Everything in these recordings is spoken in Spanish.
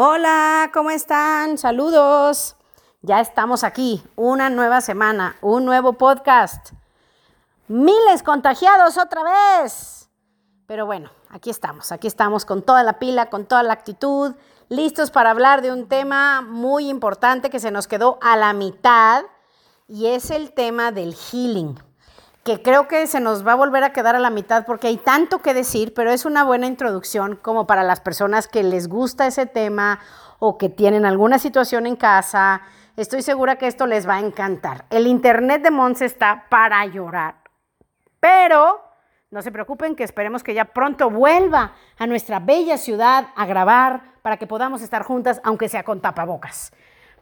Hola, ¿cómo están? Saludos. Ya estamos aquí, una nueva semana, un nuevo podcast. Miles contagiados otra vez. Pero bueno, aquí estamos, aquí estamos con toda la pila, con toda la actitud, listos para hablar de un tema muy importante que se nos quedó a la mitad y es el tema del healing que creo que se nos va a volver a quedar a la mitad porque hay tanto que decir, pero es una buena introducción como para las personas que les gusta ese tema o que tienen alguna situación en casa. Estoy segura que esto les va a encantar. El Internet de Monse está para llorar, pero no se preocupen que esperemos que ya pronto vuelva a nuestra bella ciudad a grabar para que podamos estar juntas, aunque sea con tapabocas.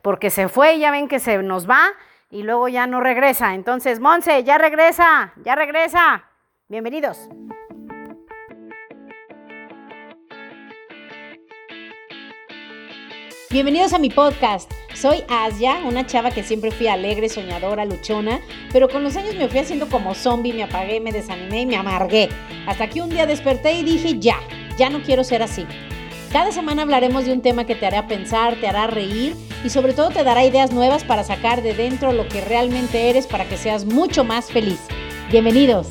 Porque se fue, ya ven que se nos va y luego ya no regresa. Entonces, Monse, ya regresa, ya regresa. Bienvenidos. Bienvenidos a mi podcast. Soy Asia, una chava que siempre fui alegre, soñadora, luchona, pero con los años me fui haciendo como zombie, me apagué, me desanimé y me amargué. Hasta que un día desperté y dije, ya, ya no quiero ser así. Cada semana hablaremos de un tema que te hará pensar, te hará reír y sobre todo te dará ideas nuevas para sacar de dentro lo que realmente eres para que seas mucho más feliz. Bienvenidos.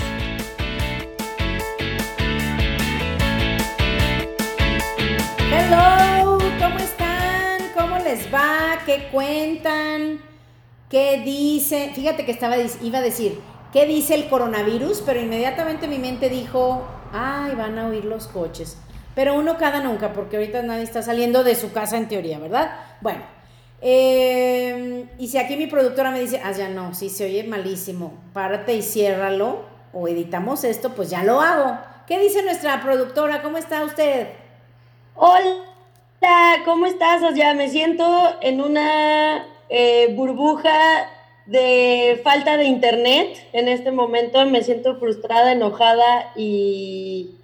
Hello, ¿cómo están? ¿Cómo les va? ¿Qué cuentan? ¿Qué dicen? Fíjate que estaba iba a decir, ¿qué dice el coronavirus? Pero inmediatamente mi mente dijo, "Ay, van a oír los coches." Pero uno cada nunca, porque ahorita nadie está saliendo de su casa en teoría, ¿verdad? Bueno, eh, y si aquí mi productora me dice, ah, ya no, sí se oye malísimo, párate y ciérralo, o editamos esto, pues ya lo hago. ¿Qué dice nuestra productora? ¿Cómo está usted? Hola, ¿cómo estás? Ya me siento en una eh, burbuja de falta de internet en este momento. Me siento frustrada, enojada y,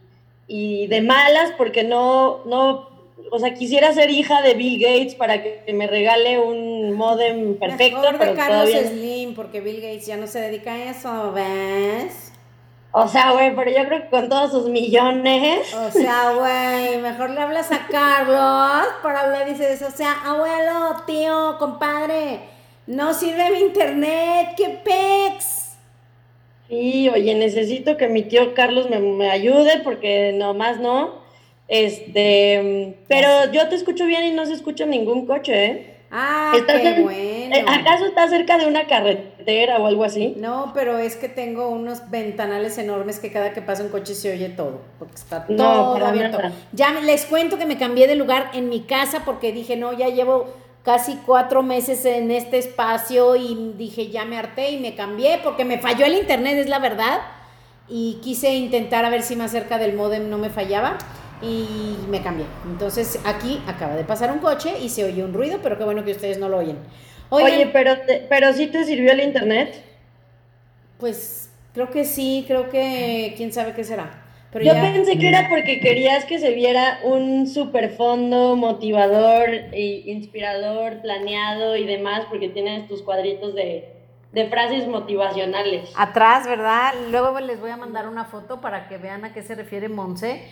y de malas porque no, no o sea, quisiera ser hija de Bill Gates para que me regale un modem perfecto. Mejor de Carlos Slim, porque Bill Gates ya no se dedica a eso, ¿ves? O sea, güey, pero yo creo que con todos sus millones. O sea, güey, mejor le hablas a Carlos para hablar y dices, o sea, abuelo, tío, compadre, no sirve mi internet, qué pex. Sí, oye, necesito que mi tío Carlos me, me ayude porque nomás no. Este, pero yo te escucho bien y no se escucha ningún coche, ¿eh? Ah, qué bueno. Eh, ¿Acaso estás cerca de una carretera o algo así? No, pero es que tengo unos ventanales enormes que cada que pasa un coche se oye todo, porque está todo abierto. Ya les cuento que me cambié de lugar en mi casa porque dije, no, ya llevo casi cuatro meses en este espacio y dije, ya me harté y me cambié porque me falló el internet, es la verdad. Y quise intentar a ver si más cerca del modem no me fallaba y me cambié. Entonces aquí acaba de pasar un coche y se oye un ruido, pero qué bueno que ustedes no lo oyen. Oye, pero, pero sí te sirvió el internet. Pues creo que sí, creo que quién sabe qué será. Pero Yo pensé que era porque querías que se viera un super fondo motivador e inspirador, planeado y demás, porque tienes tus cuadritos de, de frases motivacionales. Atrás, ¿verdad? Luego les voy a mandar una foto para que vean a qué se refiere Monse.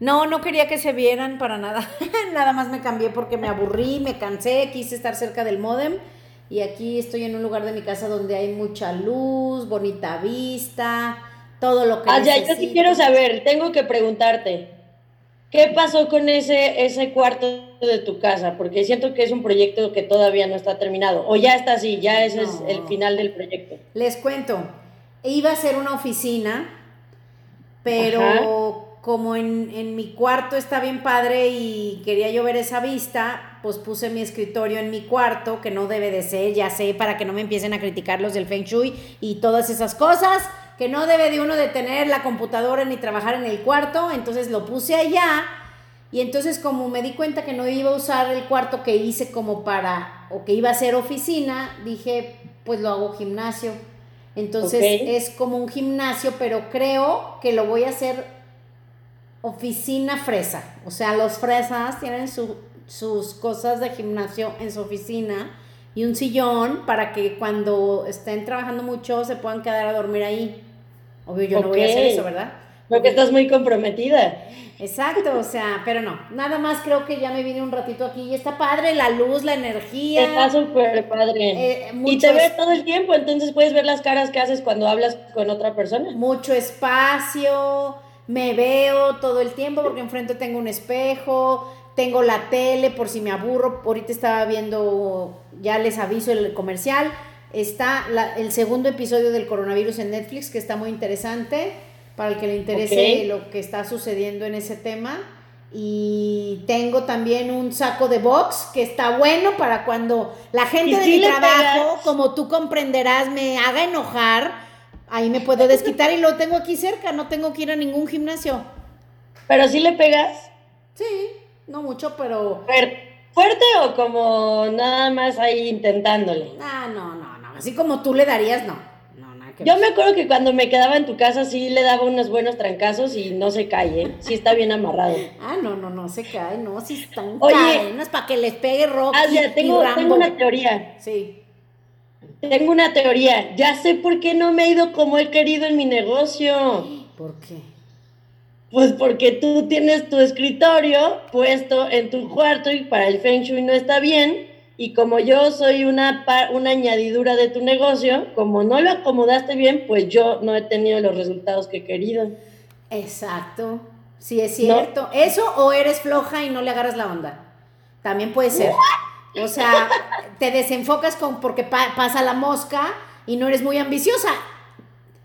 No, no quería que se vieran para nada. nada más me cambié porque me aburrí, me cansé, quise estar cerca del modem. Y aquí estoy en un lugar de mi casa donde hay mucha luz, bonita vista, todo lo que Ah, ya, yo sí quiero saber, tengo que preguntarte. ¿Qué pasó con ese, ese cuarto de tu casa? Porque siento que es un proyecto que todavía no está terminado. O ya está así, ya ese es el final del proyecto. Les cuento, iba a ser una oficina, pero como en, mi cuarto está bien padre y quería yo ver esa vista, pues puse mi escritorio en mi cuarto, que no debe de ser, ya sé, para que no me empiecen a criticar los del Feng Shui y todas esas cosas, que no debe de uno de tener la computadora ni trabajar en el cuarto, entonces lo puse allá y entonces como me di cuenta que no iba a usar el cuarto que hice como para, o que iba a ser oficina, dije, pues lo hago gimnasio. Entonces es como un gimnasio, pero creo que lo voy a hacer oficina fresa. O sea, los fresas tienen sus cosas de gimnasio en su oficina y un sillón para que cuando estén trabajando mucho se puedan quedar a dormir ahí. Obvio, yo no voy a hacer eso, ¿verdad? Porque estás muy comprometida. Exacto, o sea, pero no, nada más creo que ya me vine un ratito aquí y está padre la luz, la energía. Está súper padre. Eh, y te ves es- todo el tiempo, entonces puedes ver las caras que haces cuando hablas con otra persona. mucho espacio, me veo todo el tiempo porque enfrente tengo un espejo, tengo la tele por si me aburro, ahorita estaba viendo, ya les aviso el comercial, está la- el segundo episodio del coronavirus en Netflix que está muy interesante para el que le interese lo que está sucediendo en ese tema. Y tengo también un saco de box que está bueno para cuando la gente ¿Y de si mi trabajo, pegas? como tú comprenderás, me haga enojar. Ahí me puedo desquitar y lo tengo aquí cerca, no tengo que ir a ningún gimnasio. Pero si le pegas, Sí, no mucho, pero... fuer- fuerte o como nada más ahí intentándole. Ah, no, no. Así como tú le darías, no. No, nada que Yo me acuerdo que cuando me quedaba en tu casa sí le daba unos buenos trancazos y no se cae, ¿eh? sí está bien amarrado. Ah, no, no, no, se cae, no, si están Oye. cadenas para que les pegue Rocky Ah, ya, y tengo, Rambo. tengo una teoría. Sí. Tengo una teoría. Ya sé por qué no me he ido como he querido en mi negocio. ¿Por qué? Pues porque tú tienes tu escritorio puesto en tu cuarto y para el Feng Shui no está bien. Y como yo soy una, una añadidura de tu negocio, como no lo acomodaste bien, pues yo no he tenido los resultados que he querido. Exacto. Sí, es cierto. ¿Eso o eres floja y no le agarras la onda? También puede ser. O sea, te desenfocas con porque pa- pasa la mosca y no eres muy ambiciosa.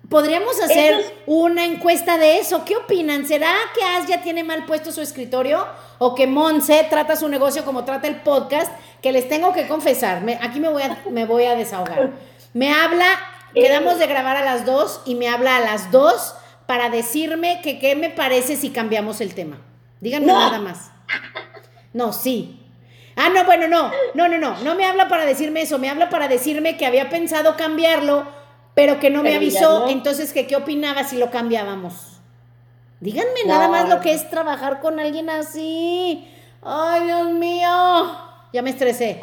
Podríamos hacer es- una encuesta de eso. ¿Qué opinan? ¿Será que Asia tiene mal puesto su escritorio? ¿O que Monse trata su negocio como trata el podcast? Que les tengo que confesar. me- aquí me voy, a, me voy a desahogar. Me habla, quedamos de grabar a las dos y me habla a las dos para decirme que qué me parece si cambiamos el tema. Díganme No. nada más. No, sí. Ah, no, bueno, no, no, no, no, no me habla para decirme eso, me habla para decirme que había pensado cambiarlo, pero que no me Pero avisó, no. entonces que qué opinaba si lo cambiábamos. Díganme No. nada más lo que es trabajar con alguien así. Ay, Dios mío. Ya me estresé.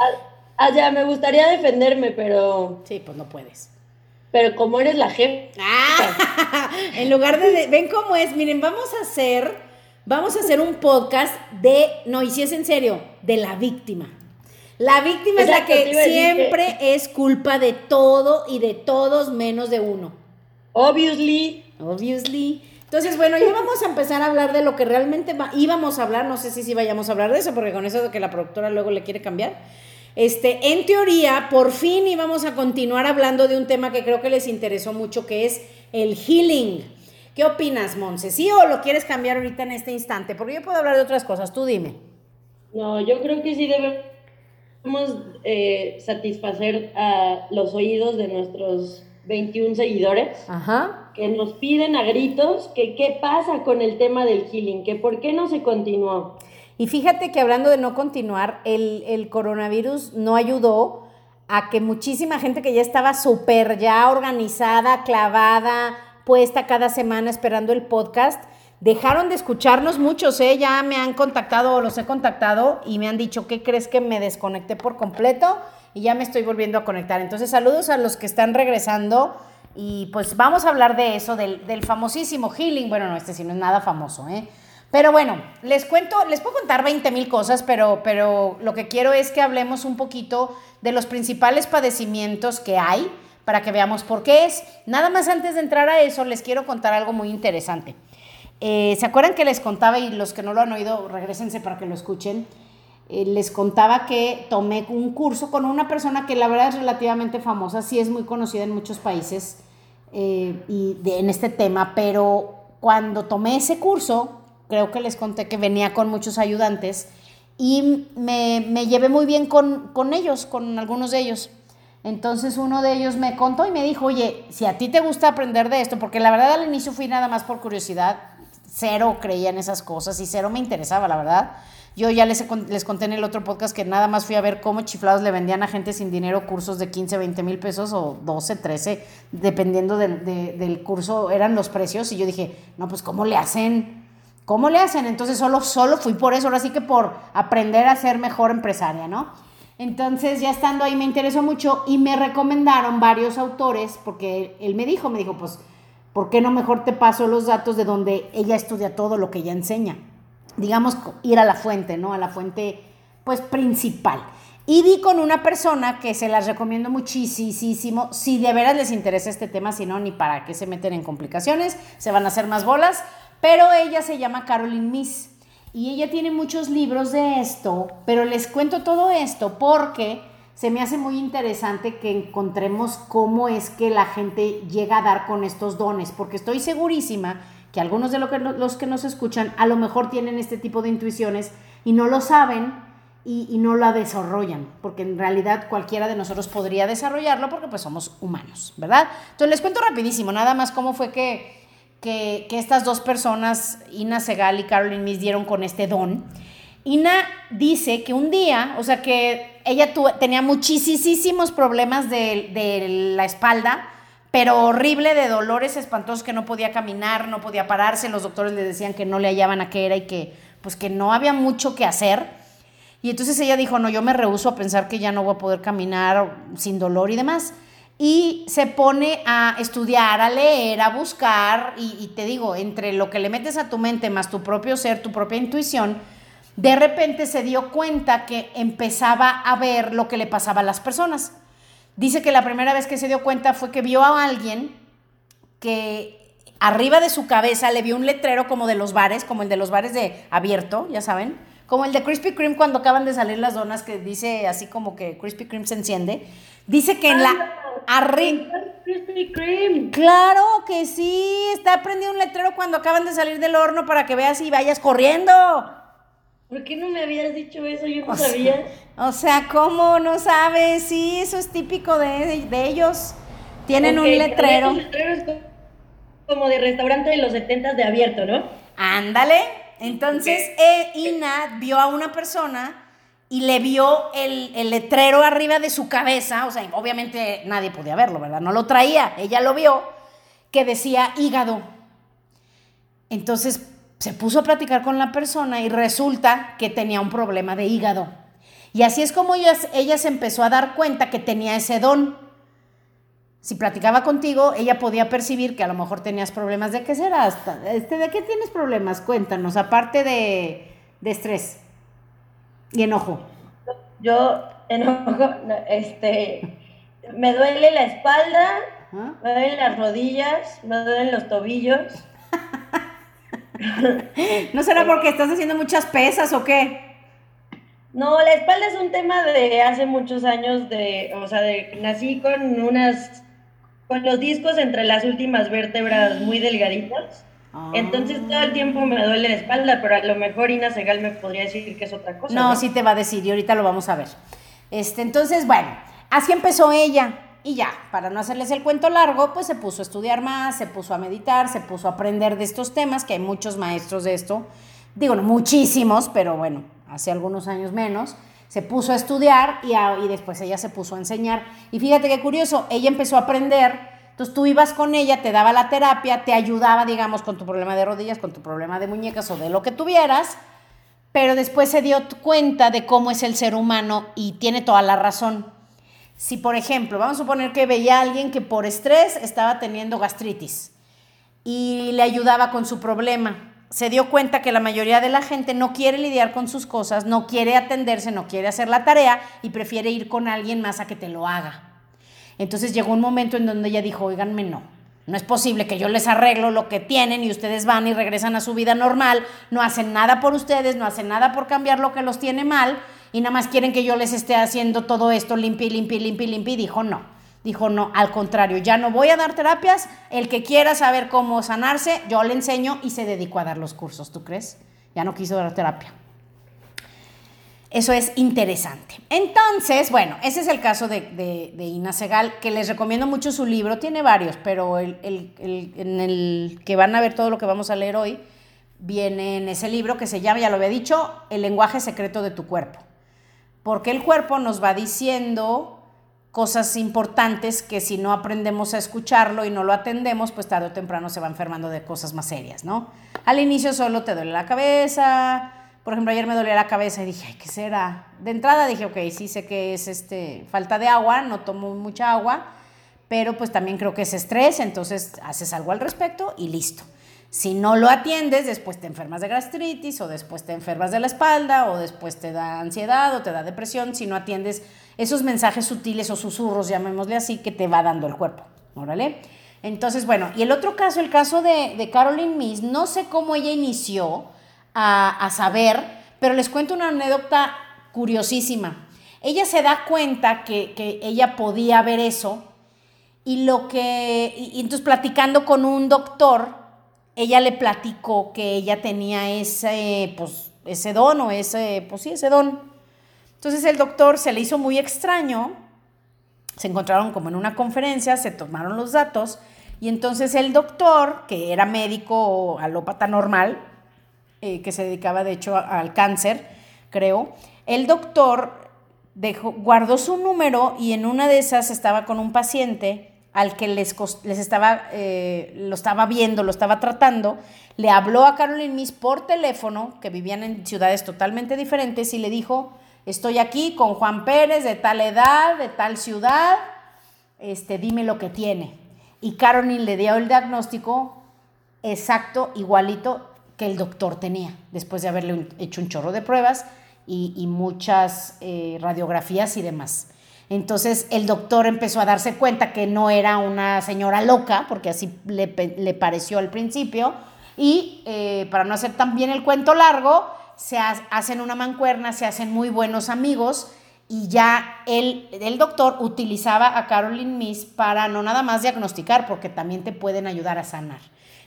Ah, ya, me gustaría defenderme, pero, Sí, pues no puedes. pero como eres la jefa, Ah, en lugar de, de- ven cómo es, miren, vamos a hacer, vamos a hacer un podcast de, no, y si es en serio, de la víctima. La víctima es la que siempre es culpa de todo y de todos menos de uno. obviously, Obviously. Entonces, bueno, ya vamos a empezar a hablar de lo que realmente va- íbamos a hablar. No sé si sí vayamos a hablar de eso, porque con eso de que la productora luego le quiere cambiar. Este, en teoría, por fin íbamos a continuar hablando de un tema que creo que les interesó mucho, que es el healing. ¿Qué opinas, Monse? ¿Sí o lo quieres cambiar ahorita en este instante? Porque yo puedo hablar de otras cosas, tú dime. no, yo creo que sí debemos eh, satisfacer a los oídos de nuestros 21 seguidores. Ajá. que nos piden a gritos que qué pasa con el tema del healing, que por qué no se continuó. Y fíjate que hablando de no continuar, el, el coronavirus no ayudó a que muchísima gente que ya estaba súper ya organizada, clavada, puesta cada semana esperando el podcast, dejaron de escucharnos muchos, ¿eh? Ya me han contactado o los he contactado y me han dicho, ¿qué crees que me desconecté por completo? Y ya me estoy volviendo a conectar. Entonces, saludos a los que están regresando y pues vamos a hablar de eso, del, del famosísimo healing. Bueno, no, este sí no es nada famoso, ¿eh? Pero bueno, les cuento, les puedo contar 20 mil cosas, pero, pero lo que quiero es que hablemos un poquito de los principales padecimientos que hay para que veamos por qué es. Nada más antes de entrar a eso, les quiero contar algo muy interesante. Eh, ¿Se acuerdan que les contaba, y los que no lo han oído, regresense para que lo escuchen? Eh, les contaba que tomé un curso con una persona que la verdad es relativamente famosa, sí es muy conocida en muchos países eh, y en este tema, pero cuando tomé ese curso, creo que les conté que venía con muchos ayudantes y me, me llevé muy bien con, con ellos, con algunos de ellos. Entonces uno de ellos me contó y me dijo, oye, si a ti te gusta aprender de esto, porque la verdad al inicio fui nada más por curiosidad, cero creía en esas cosas y cero me interesaba, la verdad. Yo ya les, les conté en el otro podcast que nada más fui a ver cómo chiflados le vendían a gente sin dinero cursos de 15, 20 mil pesos o 12, 13, dependiendo del, de- del curso, eran los precios. Y yo dije, no, pues ¿cómo le hacen? ¿Cómo le hacen? Entonces solo, solo fui por eso, ahora sí que por aprender a ser mejor empresaria, ¿no? Entonces ya estando ahí me interesó mucho y me recomendaron varios autores porque él, él me dijo, me dijo, pues ¿por qué no mejor te paso los datos de donde ella estudia todo lo que ella enseña? Digamos, ir a la fuente, ¿no? A la fuente, pues, principal. Y di con una persona que se las recomiendo muchísimo, si de veras les interesa este tema, si no, ni para qué se meten en complicaciones, se van a hacer más bolas, pero ella se llama Caroline Miss y ella tiene muchos libros de esto, pero les cuento todo esto porque se me hace muy interesante que encontremos cómo es que la gente llega a dar con estos dones, porque estoy segurísima que algunos de los que nos escuchan a lo mejor tienen este tipo de intuiciones y no lo saben y, no la desarrollan, porque en realidad cualquiera de nosotros podría desarrollarlo porque pues somos humanos, ¿verdad? Entonces les cuento rapidísimo, nada más cómo fue que que, estas dos personas, Ina Segal y Caroline Miss, dieron con este don. Ina dice que un día, o sea que ella tenía muchísimos problemas de, la espalda, pero horrible de dolores espantosos que no podía caminar, no podía pararse, los doctores le decían que no le hallaban a qué era y que pues que no había mucho que hacer. Y entonces ella dijo, no, yo me rehuso a pensar que ya no voy a poder caminar sin dolor y demás y se pone a estudiar, a leer, a buscar, y, te digo, entre lo que le metes a tu mente más tu propio ser, tu propia intuición, de repente se dio cuenta que empezaba a ver lo que le pasaba a las personas. Dice que la primera vez que se dio cuenta fue que vio a alguien que arriba de su cabeza le vio un letrero como de los bares, como el de los bares de abierto, ya saben, como el de Krispy Kreme cuando acaban de salir las donas que dice así como que Krispy Kreme se enciende. Dice que en la arriba Krispy Kreme. Claro que sí, está prendido un letrero cuando acaban de salir del horno para que veas y vayas corriendo. ¿Por qué no me habías dicho eso? Yo no sabía. o sea, ¿cómo no sabes? Sí, eso es típico de, ellos. Tienen un letrero. Un letrero como de restaurante de los 70 de abierto, ¿no? Ándale. Entonces, eh, Ina vio a una persona y le vio el, el, letrero arriba de su cabeza, o sea, obviamente nadie podía verlo, ¿verdad? No lo traía, ella lo vio, que decía hígado. Entonces se puso a platicar con la persona y resulta que tenía un problema de hígado. Y así es como ella, ella se empezó a dar cuenta que tenía ese don. Si platicaba contigo, ella podía percibir que a lo mejor tenías problemas. ¿De qué será? Este, ¿De qué tienes problemas? Cuéntanos, aparte de, de estrés. Y enojo. Yo enojo, este, me duele la espalda, me duelen las rodillas, me duelen los tobillos. ¿No será porque estás haciendo muchas pesas o qué? No, la espalda es un tema de hace muchos años, de, o sea, de, nací con unas, con los discos entre las últimas vértebras muy delgaditos. Entonces todo el tiempo me duele la espalda, pero a lo mejor Ina Segal me podría decir que es otra cosa. No, sí te va a decir y ahorita lo vamos a ver. Este, entonces, bueno, así empezó ella. Y ya, para no hacerles el cuento largo, pues se puso a estudiar más, se puso a meditar, se puso a aprender de estos temas, que hay muchos maestros de esto. Digo, no muchísimos, pero bueno, hace algunos años menos. Se puso a estudiar y, y después ella se puso a enseñar. Y fíjate qué curioso, ella empezó a aprender entonces tú ibas con ella, te daba la terapia, te ayudaba, digamos, con tu problema de rodillas, con tu problema de muñecas o de lo que tuvieras, pero después se dio cuenta de cómo es el ser humano y tiene toda la razón. Si, por ejemplo, vamos a suponer que veía a alguien que por estrés estaba teniendo gastritis y le ayudaba con su problema, se dio cuenta que la mayoría de la gente no quiere lidiar con sus cosas, no quiere atenderse, no quiere hacer la tarea y prefiere ir con alguien más a que te lo haga. Entonces llegó un momento en donde ella dijo, oiganme, no, no es posible que yo les arreglo lo que tienen y ustedes van y regresan a su vida normal, no hacen nada por ustedes, no hacen nada por cambiar lo que los tiene mal y nada más quieren que yo les esté haciendo todo esto limpio, limpio, limpio. Y dijo, no, dijo, no, al contrario, ya no voy a dar terapias, el que quiera saber cómo sanarse, yo le enseño y se dedicó a dar los cursos, ¿tú crees? Ya no quiso dar terapia. Eso es interesante. Entonces, bueno, ese es el caso de, de, Ina Segal, que les recomiendo mucho su libro. Tiene varios, pero el, en el que van a ver todo lo que vamos a leer hoy, viene en ese libro que se llama, ya lo había dicho, El lenguaje secreto de tu cuerpo. Porque el cuerpo nos va diciendo cosas importantes que si no aprendemos a escucharlo y no lo atendemos, pues tarde o temprano se va enfermando de cosas más serias, ¿no? Al inicio solo te duele la cabeza, por ejemplo, ayer me dolía la cabeza y dije, Ay, ¿qué será? De entrada dije, ok, sí sé que es este, falta de agua, no tomo mucha agua, pero pues también creo que es estrés, entonces haces algo al respecto y listo. Si no lo atiendes, después te enfermas de gastritis o después te enfermas de la espalda o después te da ansiedad o te da depresión si no atiendes esos mensajes sutiles o susurros, llamémosle así, que te va dando el cuerpo. Órale. Entonces, bueno, y el otro caso, el caso de, de Caroline Miss, no sé cómo ella inició a, saber, pero les cuento una anécdota curiosísima. Ella se da cuenta que, que ella podía ver eso y lo que, y entonces platicando con un doctor, ella le platicó que ella tenía ese, pues, ese don o ese, pues sí, ese don. Entonces el doctor se le hizo muy extraño, se encontraron como en una conferencia, se tomaron los datos y entonces el doctor, que era médico alópata normal, eh, que se dedicaba de hecho al cáncer, creo, el doctor dejó, guardó su número y en una de esas estaba con un paciente al que les, les estaba, eh, lo estaba viendo, lo estaba tratando, le habló a Caroline Miss por teléfono, que vivían en ciudades totalmente diferentes, y le dijo, estoy aquí con Juan Pérez de tal edad, de tal ciudad, este, dime lo que tiene. Y Caroline le dio el diagnóstico exacto, igualito que el doctor tenía, después de haberle hecho un chorro de pruebas y, muchas eh, radiografías y demás. Entonces el doctor empezó a darse cuenta que no era una señora loca, porque así le, pareció al principio, y eh, para no hacer tan bien el cuento largo, se hacen una mancuerna, se hacen muy buenos amigos, y ya el, el doctor utilizaba a Caroline Miss para no nada más diagnosticar, porque también te pueden ayudar a sanar.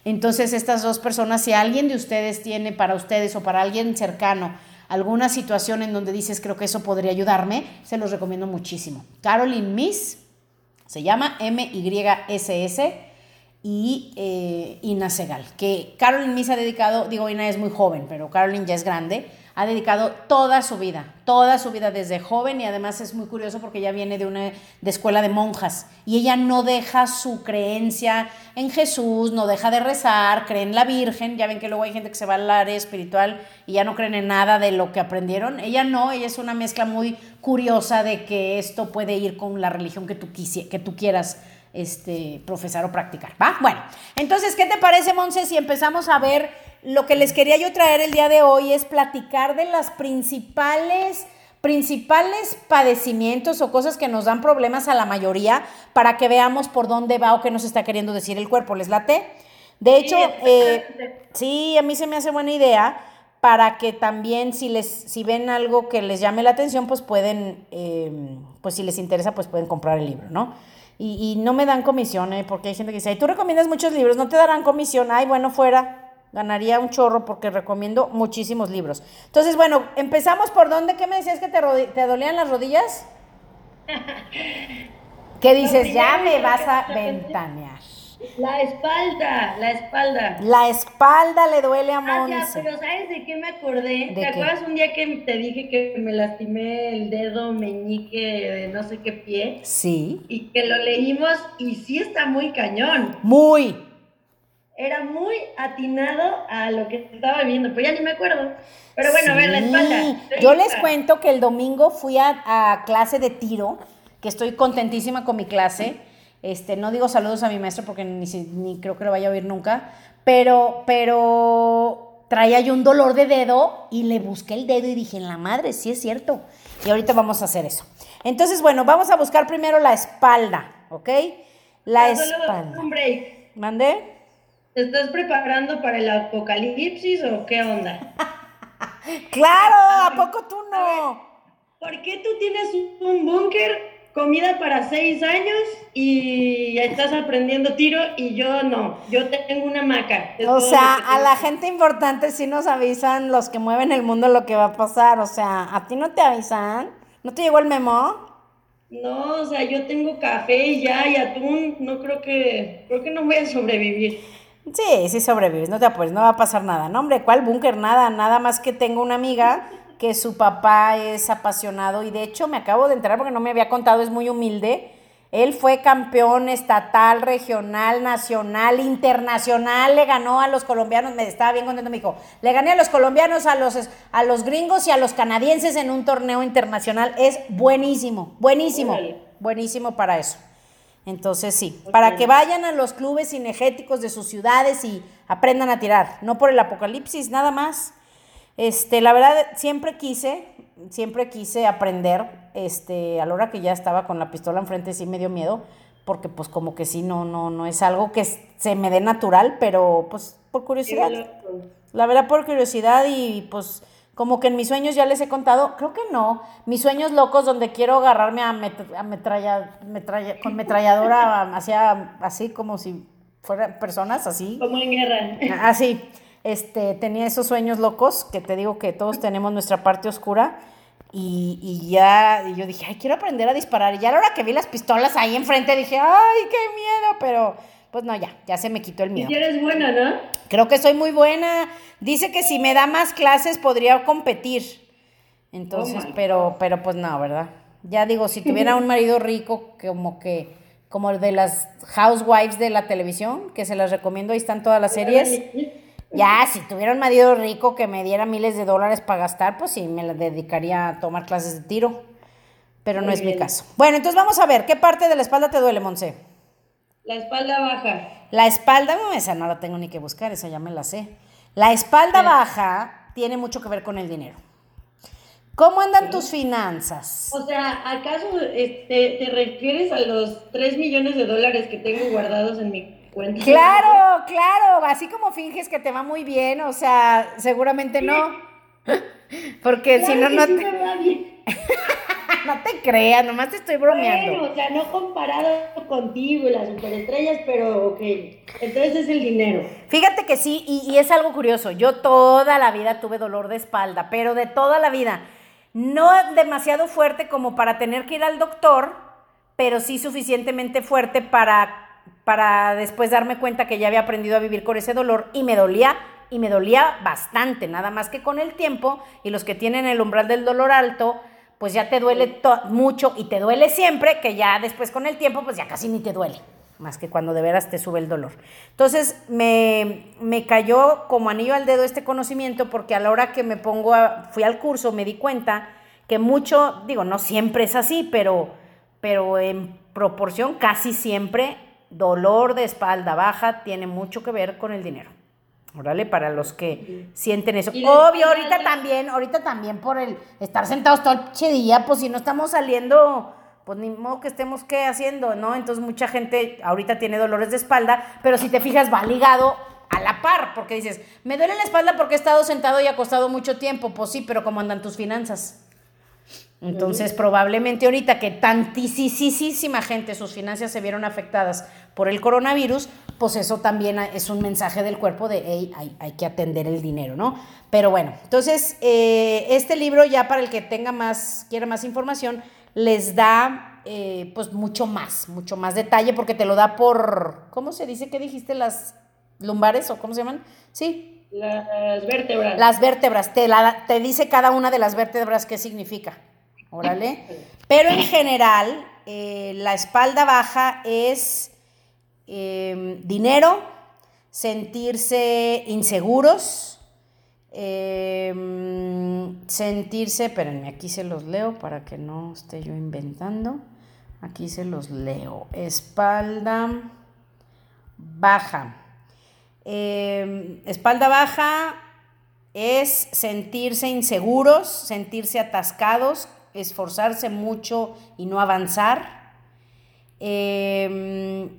Entonces estas dos personas, si alguien de ustedes tiene para ustedes o para alguien cercano, alguna situación en donde dices, creo que eso podría ayudarme, se los recomiendo muchísimo. Caroline Miss, se llama M-Y-S-S, y eh, Ina Segal, que Caroline Miss ha dedicado, digo, Ina es muy joven, pero Caroline ya es grande, ha dedicado toda su vida, toda su vida desde joven y además es muy curioso porque ella viene de una de escuela de monjas y ella no deja su creencia en Jesús, no deja de rezar, cree en la Virgen, ya ven que luego hay gente que se va al área espiritual y ya no creen en nada de lo que aprendieron, ella no, ella es una mezcla muy curiosa de que esto puede ir con la religión que tú, que tú quieras este, profesar o practicar, ¿va? Bueno, entonces, ¿qué te parece, Monse, si empezamos a ver lo que les quería yo traer el día de hoy es platicar de las principales principales padecimientos o cosas que nos dan problemas a la mayoría para que veamos por dónde va o qué nos está queriendo decir el cuerpo. ¿Les late? De hecho, eh, sí, a mí se me hace buena idea para que también si les si ven algo que les llame la atención, pues pueden, em, pues si les interesa, pues pueden comprar el libro, ¿no? Y, y no me dan comisión, ¿eh? porque hay gente que dice, tú recomiendas muchos libros, no te darán comisión, ay, bueno, fuera ganaría un chorro porque recomiendo muchísimos libros. Entonces, bueno, empezamos por dónde, ¿qué me decías que te, te dolían las rodillas? ¿Qué dices? Ya me vas a ventanear. La espalda, la espalda. La espalda le duele a Monse. Ah, pero ¿sabes de qué me acordé? ¿Te acuerdas un día que te dije que me lastimé el dedo meñique de no sé qué pie? Sí. Y que lo leímos y sí está muy cañón. Muy era muy atinado a lo que estaba viendo, pues ya ni me acuerdo. Pero bueno, a ver, la espalda. Yo les cuento que el domingo fui a, clase de tiro, que estoy contentísima con mi clase. Este, no digo saludos a mi maestro porque ni, ni creo que lo vaya a oír nunca, pero, pero traía yo un dolor de dedo y le busqué el dedo y dije, en la madre, sí es cierto. Y ahorita vamos a hacer eso. Entonces, bueno, vamos a buscar primero la espalda, ¿ok? La espalda. Un break. ¿Mandé? ¿Te estás preparando para el apocalipsis o qué onda? claro, ¿a poco tú no? ¿Por qué tú tienes un búnker, comida para seis años y estás aprendiendo tiro y yo no? Yo tengo una maca. O sea, a la gente importante sí nos avisan los que mueven el mundo lo que va a pasar. O sea, ¿a ti no te avisan? ¿No te llegó el memo? No, o sea, yo tengo café y ya y atún. No creo que, creo que no voy a sobrevivir. Sí, sí sobrevives, no te apures, no va a pasar nada. No, hombre, ¿cuál búnker? Nada, nada más que tengo una amiga que su papá es apasionado y de hecho me acabo de enterar porque no me había contado, es muy humilde. Él fue campeón estatal, regional, nacional, internacional, le ganó a los colombianos, me estaba bien contento, me dijo, le gané a los colombianos, a los, a los gringos y a los canadienses en un torneo internacional. Es buenísimo, buenísimo, buenísimo para eso. Entonces sí, para que vayan a los clubes cinegéticos de sus ciudades y aprendan a tirar, no por el apocalipsis, nada más. Este, la verdad, siempre quise, siempre quise aprender, este, a la hora que ya estaba con la pistola enfrente sí me dio miedo, porque pues como que sí, no, no, no es algo que se me dé natural, pero pues por curiosidad. La verdad por curiosidad y pues como que en mis sueños ya les he contado, creo que no, mis sueños locos donde quiero agarrarme a, metralla, con metralladora hacia, así como si fueran personas, así. Como en guerra. Así, este, tenía esos sueños locos, que te digo que todos tenemos nuestra parte oscura, y, y ya, y yo dije, ay, quiero aprender a disparar, y ya a la hora que vi las pistolas ahí enfrente dije, ay, qué miedo, pero pues no, ya, ya se me quitó el miedo. Y eres buena, ¿no? Creo que soy muy buena. Dice que si me da más clases podría competir. Entonces, oh pero, pero pues no, ¿verdad? Ya digo, si tuviera un marido rico, como que, como el de las housewives de la televisión, que se las recomiendo, ahí están todas las series. Ya, si tuviera un marido rico que me diera miles de dólares para gastar, pues sí, me la dedicaría a tomar clases de tiro. Pero no es mi caso. Bueno, entonces vamos a ver, ¿qué parte de la espalda te duele, Monse? La espalda baja. La espalda, no, esa no la tengo ni que buscar, esa ya me la sé. La espalda baja tiene mucho que ver con el dinero. ¿Cómo andan tus finanzas? O sea, ¿acaso este, te refieres a los 3 millones de dólares que tengo guardados en mi Claro, claro, así como finges que te va muy bien, o sea, seguramente no. Porque si no, no te... no te creas, nomás te estoy bromeando. Bueno, o sea, no comparado contigo y las superestrellas, pero ok. Entonces es el dinero. Fíjate que sí, y, es algo curioso. Yo toda la vida tuve dolor de espalda, pero de toda la vida. No demasiado fuerte como para tener que ir al doctor, pero sí suficientemente fuerte para, para después darme cuenta que ya había aprendido a vivir con ese dolor y me dolía y me dolía bastante, nada más que con el tiempo y los que tienen el umbral del dolor alto, pues ya te duele mucho y te duele siempre, que ya después con el tiempo, pues ya casi ni te duele, más que cuando de veras te sube el dolor. Entonces me, me cayó como anillo al dedo este conocimiento porque a la hora que me pongo, a, fui al curso, me di cuenta que mucho, digo, no siempre es así, pero, pero en proporción casi siempre dolor de espalda baja tiene mucho que ver con el dinero. Órale, para los que sienten eso. Obvio, ahorita también, ahorita también por el estar sentados todo el día, pues si no estamos saliendo, pues ni modo que estemos qué haciendo, ¿no? Entonces mucha gente ahorita tiene dolores de espalda, pero si te fijas va ligado a la par, porque dices, me duele la espalda porque he estado sentado y acostado mucho tiempo, pues sí, pero ¿cómo andan tus finanzas? Entonces, probablemente ahorita que tantísima gente, sus finanzas se vieron afectadas por el coronavirus, pues eso también es un mensaje del cuerpo de, hey, hay, que atender el dinero, ¿no? Pero bueno, entonces, eh, este libro ya para el que tenga más, quiera más información, les da eh, pues mucho más, mucho más detalle, porque te lo da por, ¿cómo se dice? ¿Qué dijiste? Las lumbares o cómo se llaman? Sí. Las vértebras. Las vértebras, te, te dice cada una de las vértebras qué significa. Órale. Pero en general, eh, la espalda baja es em, dinero, sentirse inseguros, em, sentirse, espérenme, aquí se los leo para que no esté yo inventando. Aquí se los leo. Espalda baja. Em, espalda baja es sentirse inseguros, sentirse atascados, esforzarse mucho y no avanzar. Em,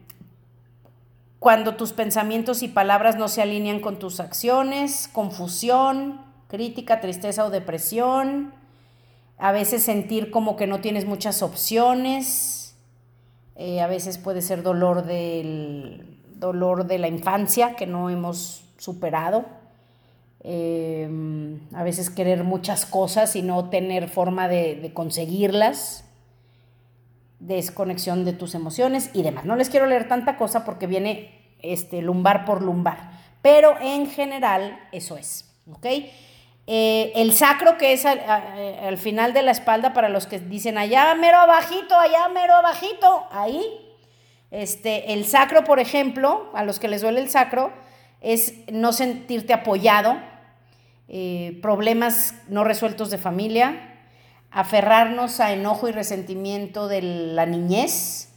cuando tus pensamientos y palabras no se alinean con tus acciones, confusión, crítica, tristeza o depresión, a veces sentir como que no tienes muchas opciones, eh, a veces puede ser dolor del dolor de la infancia que no hemos superado. Em, a veces querer muchas cosas y no tener forma de, conseguirlas, desconexión de tus emociones y demás. No les quiero leer tanta cosa porque viene este, lumbar por lumbar, pero en general eso es, ¿ok? Eh, el sacro que es al, final de la espalda para los que dicen allá mero abajito, allá mero abajito, ahí. Este, el sacro, por ejemplo, a los que les duele el sacro, es no sentirte apoyado, eh, problemas no resueltos de familia, aferrarnos a enojo y resentimiento de la niñez,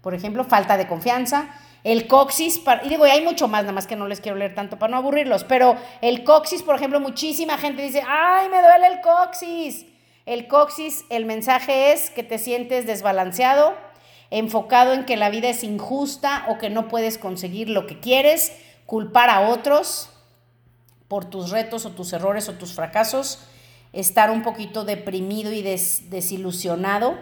por ejemplo, falta de confianza. El coxis, y digo, hay mucho más, nada más que no les quiero leer tanto para no aburrirlos, pero el coxis, por ejemplo, muchísima gente dice, ay, me duele el coxis. El coxis, el mensaje es que te sientes desbalanceado, enfocado en que la vida es injusta o que no puedes conseguir lo que quieres, culpar a otros por tus retos o tus errores o tus fracasos, estar un poquito deprimido y desilusionado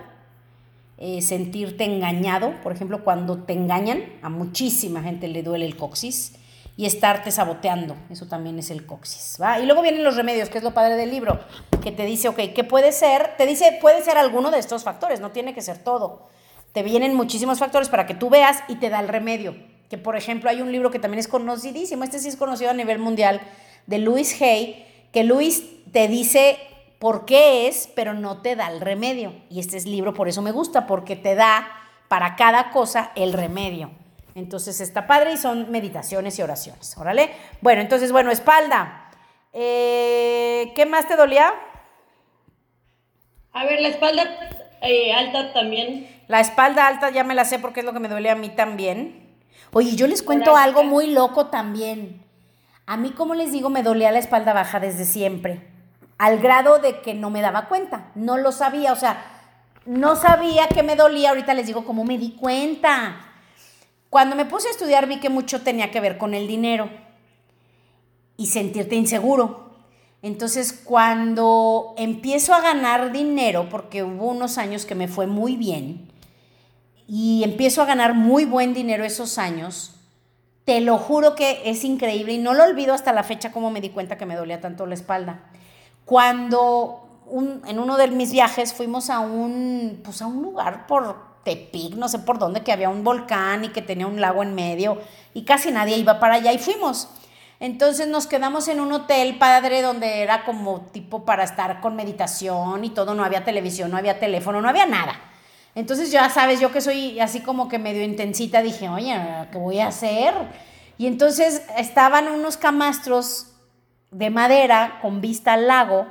eh, sentirte engañado, por ejemplo, cuando te engañan, a muchísima gente le duele el coxis, y estarte saboteando, eso también es el coxis, ¿va? Y luego vienen los remedios, que es lo padre del libro, que te dice, ok, ¿qué puede ser? Te dice, puede ser alguno de estos factores, no tiene que ser todo. Te vienen muchísimos factores para que tú veas y te da el remedio. Que por ejemplo hay un libro que también es conocidísimo, este sí es conocido a nivel mundial, de Louis Hay, que Louis te dice por qué es, pero no te da el remedio. Y este es libro por eso me gusta, porque te da para cada cosa el remedio. Entonces está padre y son meditaciones y oraciones. Órale. Bueno, entonces, bueno, espalda. Eh, ¿Qué más te dolía? A ver, la espalda eh, alta también. La espalda alta ya me la sé porque es lo que me duele a mí también. Oye, yo les cuento algo muy loco también. A mí, como les digo, me dolía la espalda baja desde siempre al grado de que no me daba cuenta, no lo sabía, o sea, no sabía que me dolía, ahorita les digo cómo me di cuenta. Cuando me puse a estudiar vi que mucho tenía que ver con el dinero y sentirte inseguro. Entonces, cuando empiezo a ganar dinero, porque hubo unos años que me fue muy bien, y empiezo a ganar muy buen dinero esos años, te lo juro que es increíble y no lo olvido hasta la fecha como me di cuenta que me dolía tanto la espalda. Cuando en uno de mis viajes fuimos a un, pues a un lugar por Tepic, no sé por dónde, que había un volcán y que tenía un lago en medio y casi nadie iba para allá y fuimos. Entonces nos quedamos en un hotel padre donde era como tipo para estar con meditación y todo, no había televisión, no había teléfono, no había nada. Entonces ya sabes, yo que soy así como que medio intensita, dije, oye, ¿qué voy a hacer? Y entonces estaban unos camastros de madera con vista al lago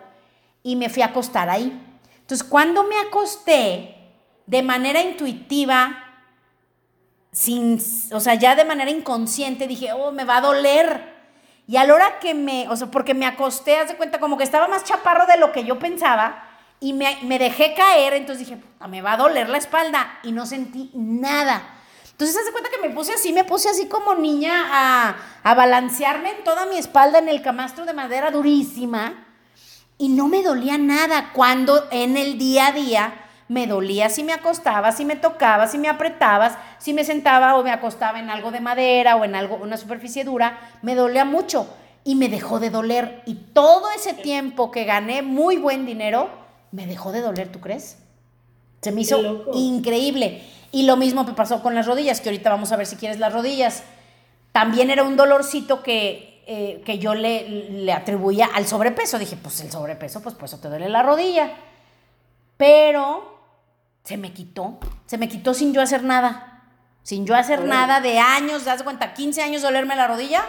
y me fui a acostar ahí. Entonces, cuando me acosté, de manera intuitiva, sin, o sea, ya de manera inconsciente, dije, oh, me va a doler. Y a la hora que me, o sea, porque me acosté, haz de cuenta, como que estaba más chaparro de lo que yo pensaba, y me, me dejé caer, entonces dije, me va a doler la espalda, y no sentí nada. Entonces, hace cuenta que me puse así, me puse así como niña a, a balancearme en toda mi espalda en el camastro de madera durísima y no me dolía nada cuando en el día a día me dolía si me acostaba, si me tocaba, si me apretabas, si me sentaba o me acostaba en algo de madera o en algo, una superficie dura, me dolía mucho y me dejó de doler. Y todo ese tiempo que gané muy buen dinero, me dejó de doler, ¿tú crees? Se me hizo increíble. Y lo mismo me pasó con las rodillas, que ahorita vamos a ver si quieres las rodillas. También era un dolorcito que, eh, que yo le, le, atribuía al sobrepeso. Dije, pues el sobrepeso, pues por eso te duele la rodilla. Pero se me quitó, se me quitó sin yo hacer nada. Sin yo hacer nada de años, das cuenta, 15 años dolerme la rodilla,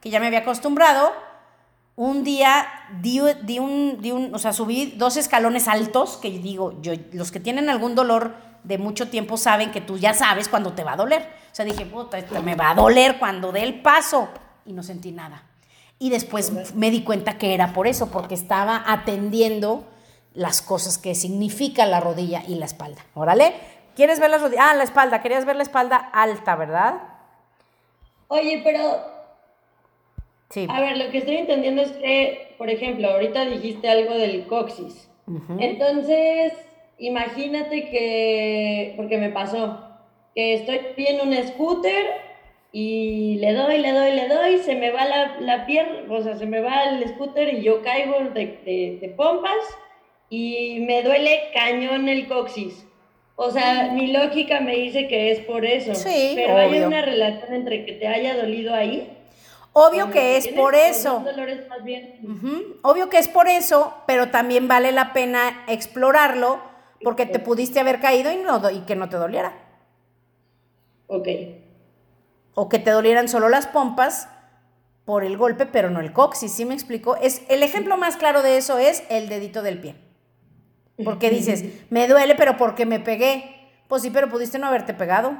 que ya me había acostumbrado. Un día di, un, di un, o sea, subí dos escalones altos, que digo, yo, los que tienen algún dolor de mucho tiempo saben que tú ya sabes cuando te va a doler. O sea, dije, puta, me va a doler cuando dé el paso. Y no sentí nada. Y después me di cuenta que era por eso, porque estaba atendiendo las cosas que significa la rodilla y la espalda. Órale. ¿Quieres ver la rodilla? Ah, la espalda. Querías ver la espalda alta, ¿verdad? Oye, pero. Sí. A ver, lo que estoy entendiendo es que, por ejemplo, ahorita dijiste algo del coxis. Entonces, imagínate que, porque me pasó, que estoy en un scooter y le doy, le doy, le doy, se me va la, la pierna, o sea, se me va el scooter y yo caigo de, de, pompas y me duele cañón el coxis. O sea, mi lógica me dice que es por eso. Sí, pero hay una relación entre que te haya dolido ahí. Obvio que es por eso. Dolores más bien. Obvio que es por eso, pero también vale la pena explorarlo porque te pudiste haber caído y, no, y que no te doliera. Ok. O que te dolieran solo las pompas por el golpe, pero no el coxis, ¿sí me explico? Es, el ejemplo más claro de eso es el dedito del pie. Porque dices, me duele, pero porque me pegué. Pues sí, pero pudiste no haberte pegado.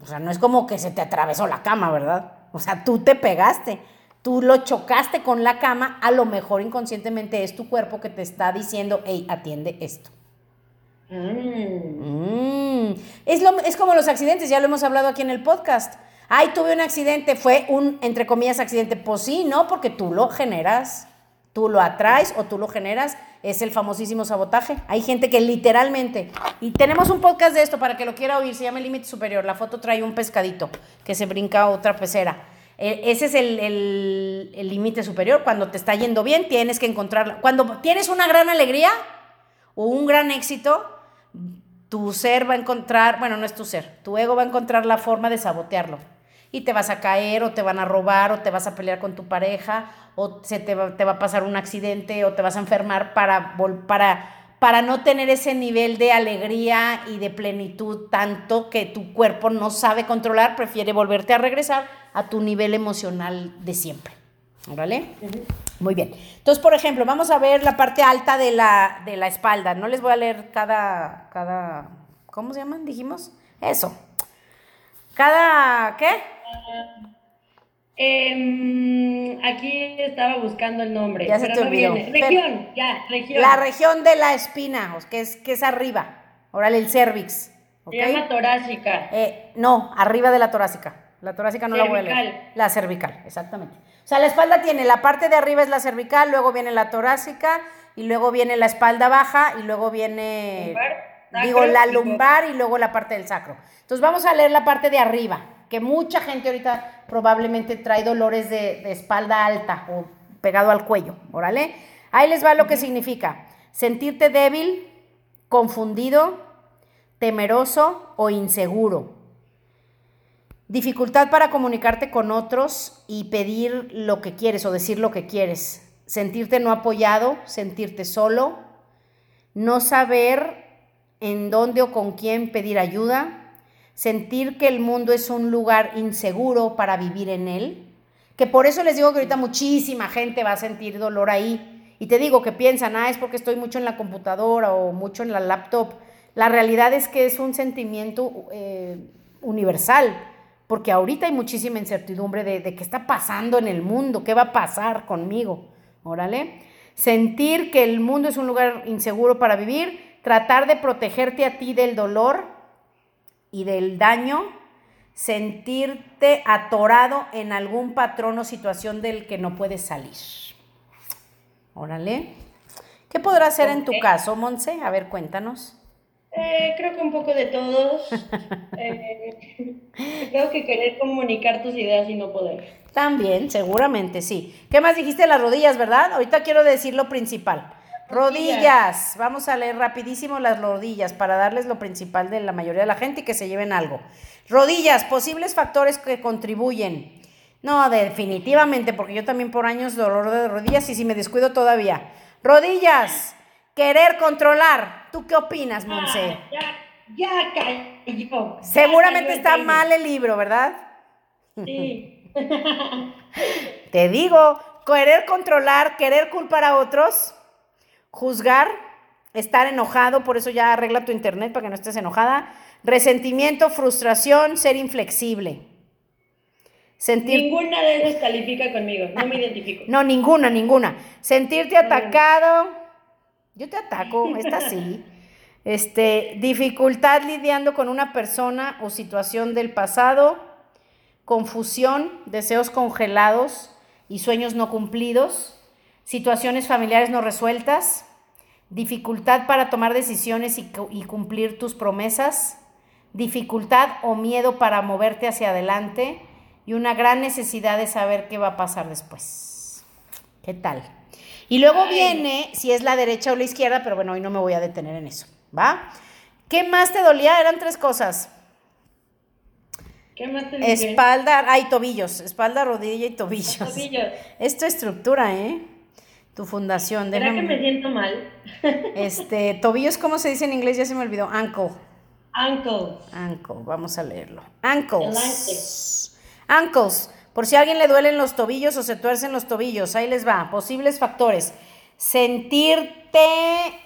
O sea, no es como que se te atravesó la cama, ¿verdad? O sea, tú te pegaste, tú lo chocaste con la cama, a lo mejor inconscientemente es tu cuerpo que te está diciendo, hey, atiende esto. Mm. Es, lo, es como los accidentes, ya lo hemos hablado aquí en el podcast. Ay, tuve un accidente, fue un, entre comillas, accidente. Pues sí, no, porque tú lo generas, tú lo atraes o tú lo generas. Es el famosísimo sabotaje. Hay gente que literalmente, y tenemos un podcast de esto para que lo quiera oír, se llama El Límite Superior. La foto trae un pescadito que se brinca a otra pecera. E, ese es el límite superior. Cuando te está yendo bien, tienes que encontrarla. Cuando tienes una gran alegría o un gran éxito, tu ser va a encontrar, bueno, no es tu ser, tu ego va a encontrar la forma de sabotearlo. Y te vas a caer o te van a robar o te vas a pelear con tu pareja o se te, va, te va a pasar un accidente o te vas a enfermar para, para, para no tener ese nivel de alegría y de plenitud tanto que tu cuerpo no sabe controlar, prefiere volverte a regresar a tu nivel emocional de siempre. ¿Vale? Muy bien. Entonces, por ejemplo, vamos a ver la parte alta de la, de la espalda. No les voy a leer cada, cada, ¿cómo se llaman? Dijimos. Eso. Cada, ¿qué? Em, aquí estaba buscando el nombre. Ya se te olvidó. Región, ya, región. La región de la espina, que es, que es arriba. Órale, el cervix. Se llama torácica. Eh, no, arriba de la torácica. La torácica no la voy a leer. La cervical, exactamente. O sea, la espalda tiene, la parte de arriba es la cervical, luego viene la torácica, y luego viene la espalda baja, y luego viene, digo, la lumbar y luego la parte del sacro. Entonces vamos a leer la parte de arriba, que mucha gente ahorita probablemente trae dolores de, de espalda alta o pegado al cuello, órale. Ahí les va lo que significa. Sentirte débil, confundido, temeroso o inseguro Dificultad para comunicarte con otros y pedir lo que quieres o decir lo que quieres. Sentirte no apoyado, sentirte solo, no saber en dónde o con quién pedir ayuda, sentir que el mundo es un lugar inseguro para vivir en él, que por eso les digo que ahorita muchísima gente va a sentir dolor ahí. Y te digo que piensan, ah, es porque estoy mucho en la computadora o mucho en la laptop. La realidad es que es un sentimiento eh, universal porque ahorita hay muchísima incertidumbre de, qué está pasando en el mundo, qué va a pasar conmigo. Órale. Sentir que el mundo es un lugar inseguro para vivir, tratar de protegerte a ti del dolor y del daño, sentirte atorado en algún patrón o situación del que no puedes salir. Órale. ¿Qué podrá hacer en tu caso, Monse? A ver, cuéntanos. Eh, creo que un poco de todos. Eh, creo que querer comunicar tus ideas y no poder. También, seguramente, sí. ¿Qué más dijiste? Las rodillas, ¿verdad? Ahorita quiero decir lo principal. Rodillas. Vamos a leer rapidísimo las rodillas para darles lo principal de la mayoría de la gente y que se lleven algo. Rodillas, posibles factores que contribuyen. No, definitivamente, porque yo también por años dolor de rodillas y si me descuido todavía. Rodillas, querer controlar ¿Tú qué opinas, Monse? Ah, ya, ya cayó. Seguramente está mal el libro, ¿verdad? Sí. Te digo, querer controlar, querer culpar a otros, juzgar, estar enojado, por eso ya arregla tu internet para que no estés enojada, resentimiento, frustración, ser inflexible. Sentir... Ninguna de esas califica conmigo, no me identifico. No, ninguna, ninguna. Sentirte atacado, yo te ataco, esta sí. Este, dificultad lidiando con una persona o situación del pasado, confusión, deseos congelados y sueños no cumplidos, situaciones familiares no resueltas, dificultad para tomar decisiones y, y cumplir tus promesas, dificultad o miedo para moverte hacia adelante y una gran necesidad de saber qué va a pasar después. ¿Qué tal? Y luego viene si es la derecha o la izquierda, pero bueno, hoy no me voy a detener en eso, ¿va? ¿Qué más te dolía? Eran tres cosas. ¿Qué más te dolía? Espalda, ay, tobillos, espalda, rodilla y tobillos. Tobillos. Es tu estructura, ¿eh? Tu fundación. ¿Será que me siento mal? este, tobillos, ¿cómo se dice en inglés? Ya se me olvidó. Ankle. Ankle. Ankle, vamos a leerlo. Ankles. Ankles. Por si a alguien le duelen los tobillos o se tuercen los tobillos, ahí les va. Posibles factores. Sentirte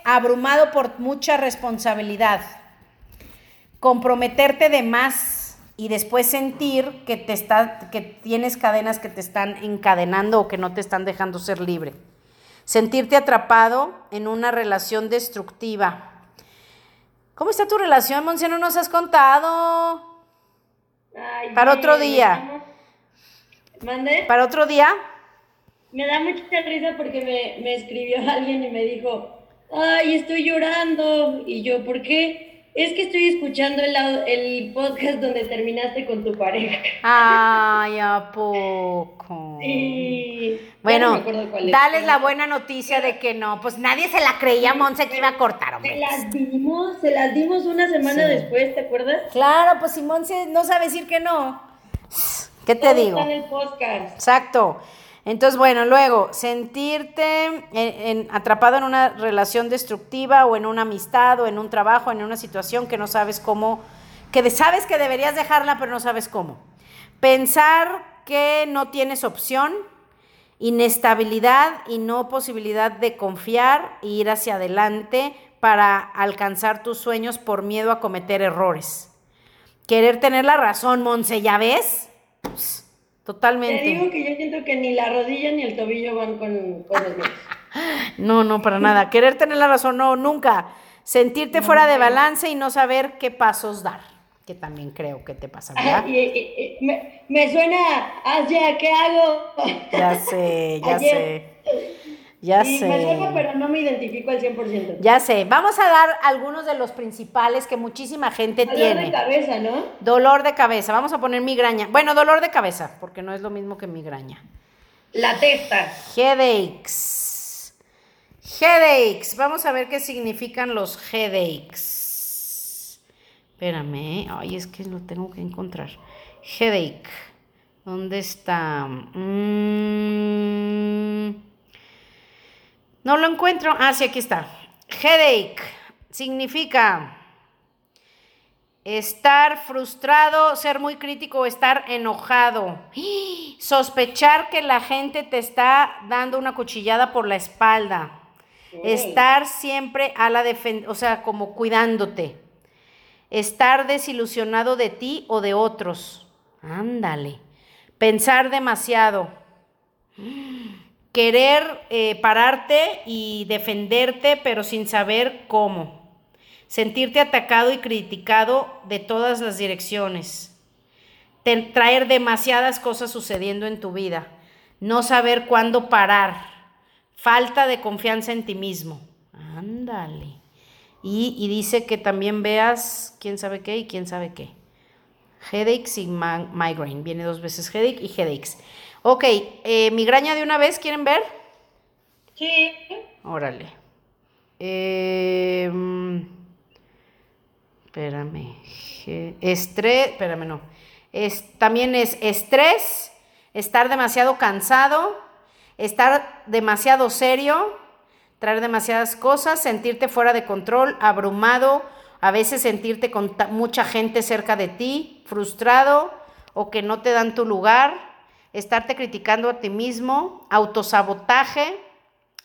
abrumado por mucha responsabilidad. Comprometerte de más y después sentir que, te está, que tienes cadenas que te están encadenando o que no te están dejando ser libre. Sentirte atrapado en una relación destructiva. ¿Cómo está tu relación, Monse? No nos has contado. Para otro día. ¿Mande? Para otro día. Me da mucha risa porque me, me escribió alguien y me dijo, ay, estoy llorando. Y yo, ¿por qué? Es que estoy escuchando el, el podcast donde terminaste con tu pareja. Ay, ¿a poco? Sí. Bueno, dales la buena noticia de que no. Pues nadie se la creía, Monse, que iba a cortar, hombre. Se las dimos, se las dimos una semana después, ¿te acuerdas? Claro, pues si Monse no sabe decir que no. ¿Qué te digo? Está en el podcast. Exacto. Entonces, bueno, luego, sentirte atrapado en una relación destructiva o en una amistad o en un trabajo, en una situación que no sabes cómo, que sabes que deberías dejarla, pero no sabes cómo. Pensar que no tienes opción, inestabilidad y no posibilidad de confiar e ir hacia adelante para alcanzar tus sueños por miedo a cometer errores. Querer tener la razón, Monse, ¿ya ves? Totalmente. Te digo que yo siento que ni la rodilla ni el tobillo van con, con los míos. No, no, para nada. Querer tener la razón, no, nunca. Sentirte fuera de balance y no saber qué pasos dar, que también creo que te pasa, ¿verdad? me, me, suena, ya, ¿qué hago? Ya sé, ya sé. Ya sé. Me pero no me identifico al 100%. Ya sé. Vamos a dar algunos de los principales que muchísima gente tiene. Dolor de cabeza, ¿no? Dolor de cabeza. Vamos a poner migraña. Bueno, dolor de cabeza, porque no es lo mismo que migraña. La testa. Headaches. Headaches. Vamos a ver qué significan los headaches. Espérame. Ay, es que lo tengo que encontrar. Headache. ¿Dónde está? Mmm... No lo encuentro. Ah, sí, aquí está. Headache significa estar frustrado, ser muy crítico estar enojado. Sospechar que la gente te está dando una cuchillada por la espalda. Estar siempre a la defensa, o sea, como cuidándote. Estar desilusionado de ti o de otros. Ándale. Pensar demasiado querer eh, pararte y defenderte, pero sin saber cómo. Sentirte atacado y criticado de todas las direcciones. traer demasiadas cosas sucediendo en tu vida. No saber cuándo parar. Falta de confianza en ti mismo. Ándale. Y, y dice que también veas quién sabe qué y quién sabe qué. Headaches y migraine. Viene dos veces headache y headaches. Ok, eh, migraña de una vez, ¿quieren ver? Sí. Órale. Em, espérame. Estrés, espérame, no. Es, también es estrés, estar demasiado cansado, estar demasiado serio, traer demasiadas cosas, sentirte fuera de control, abrumado, a veces sentirte con mucha gente cerca de ti, frustrado o que no te dan tu lugar estarte criticando a ti mismo, autosabotaje,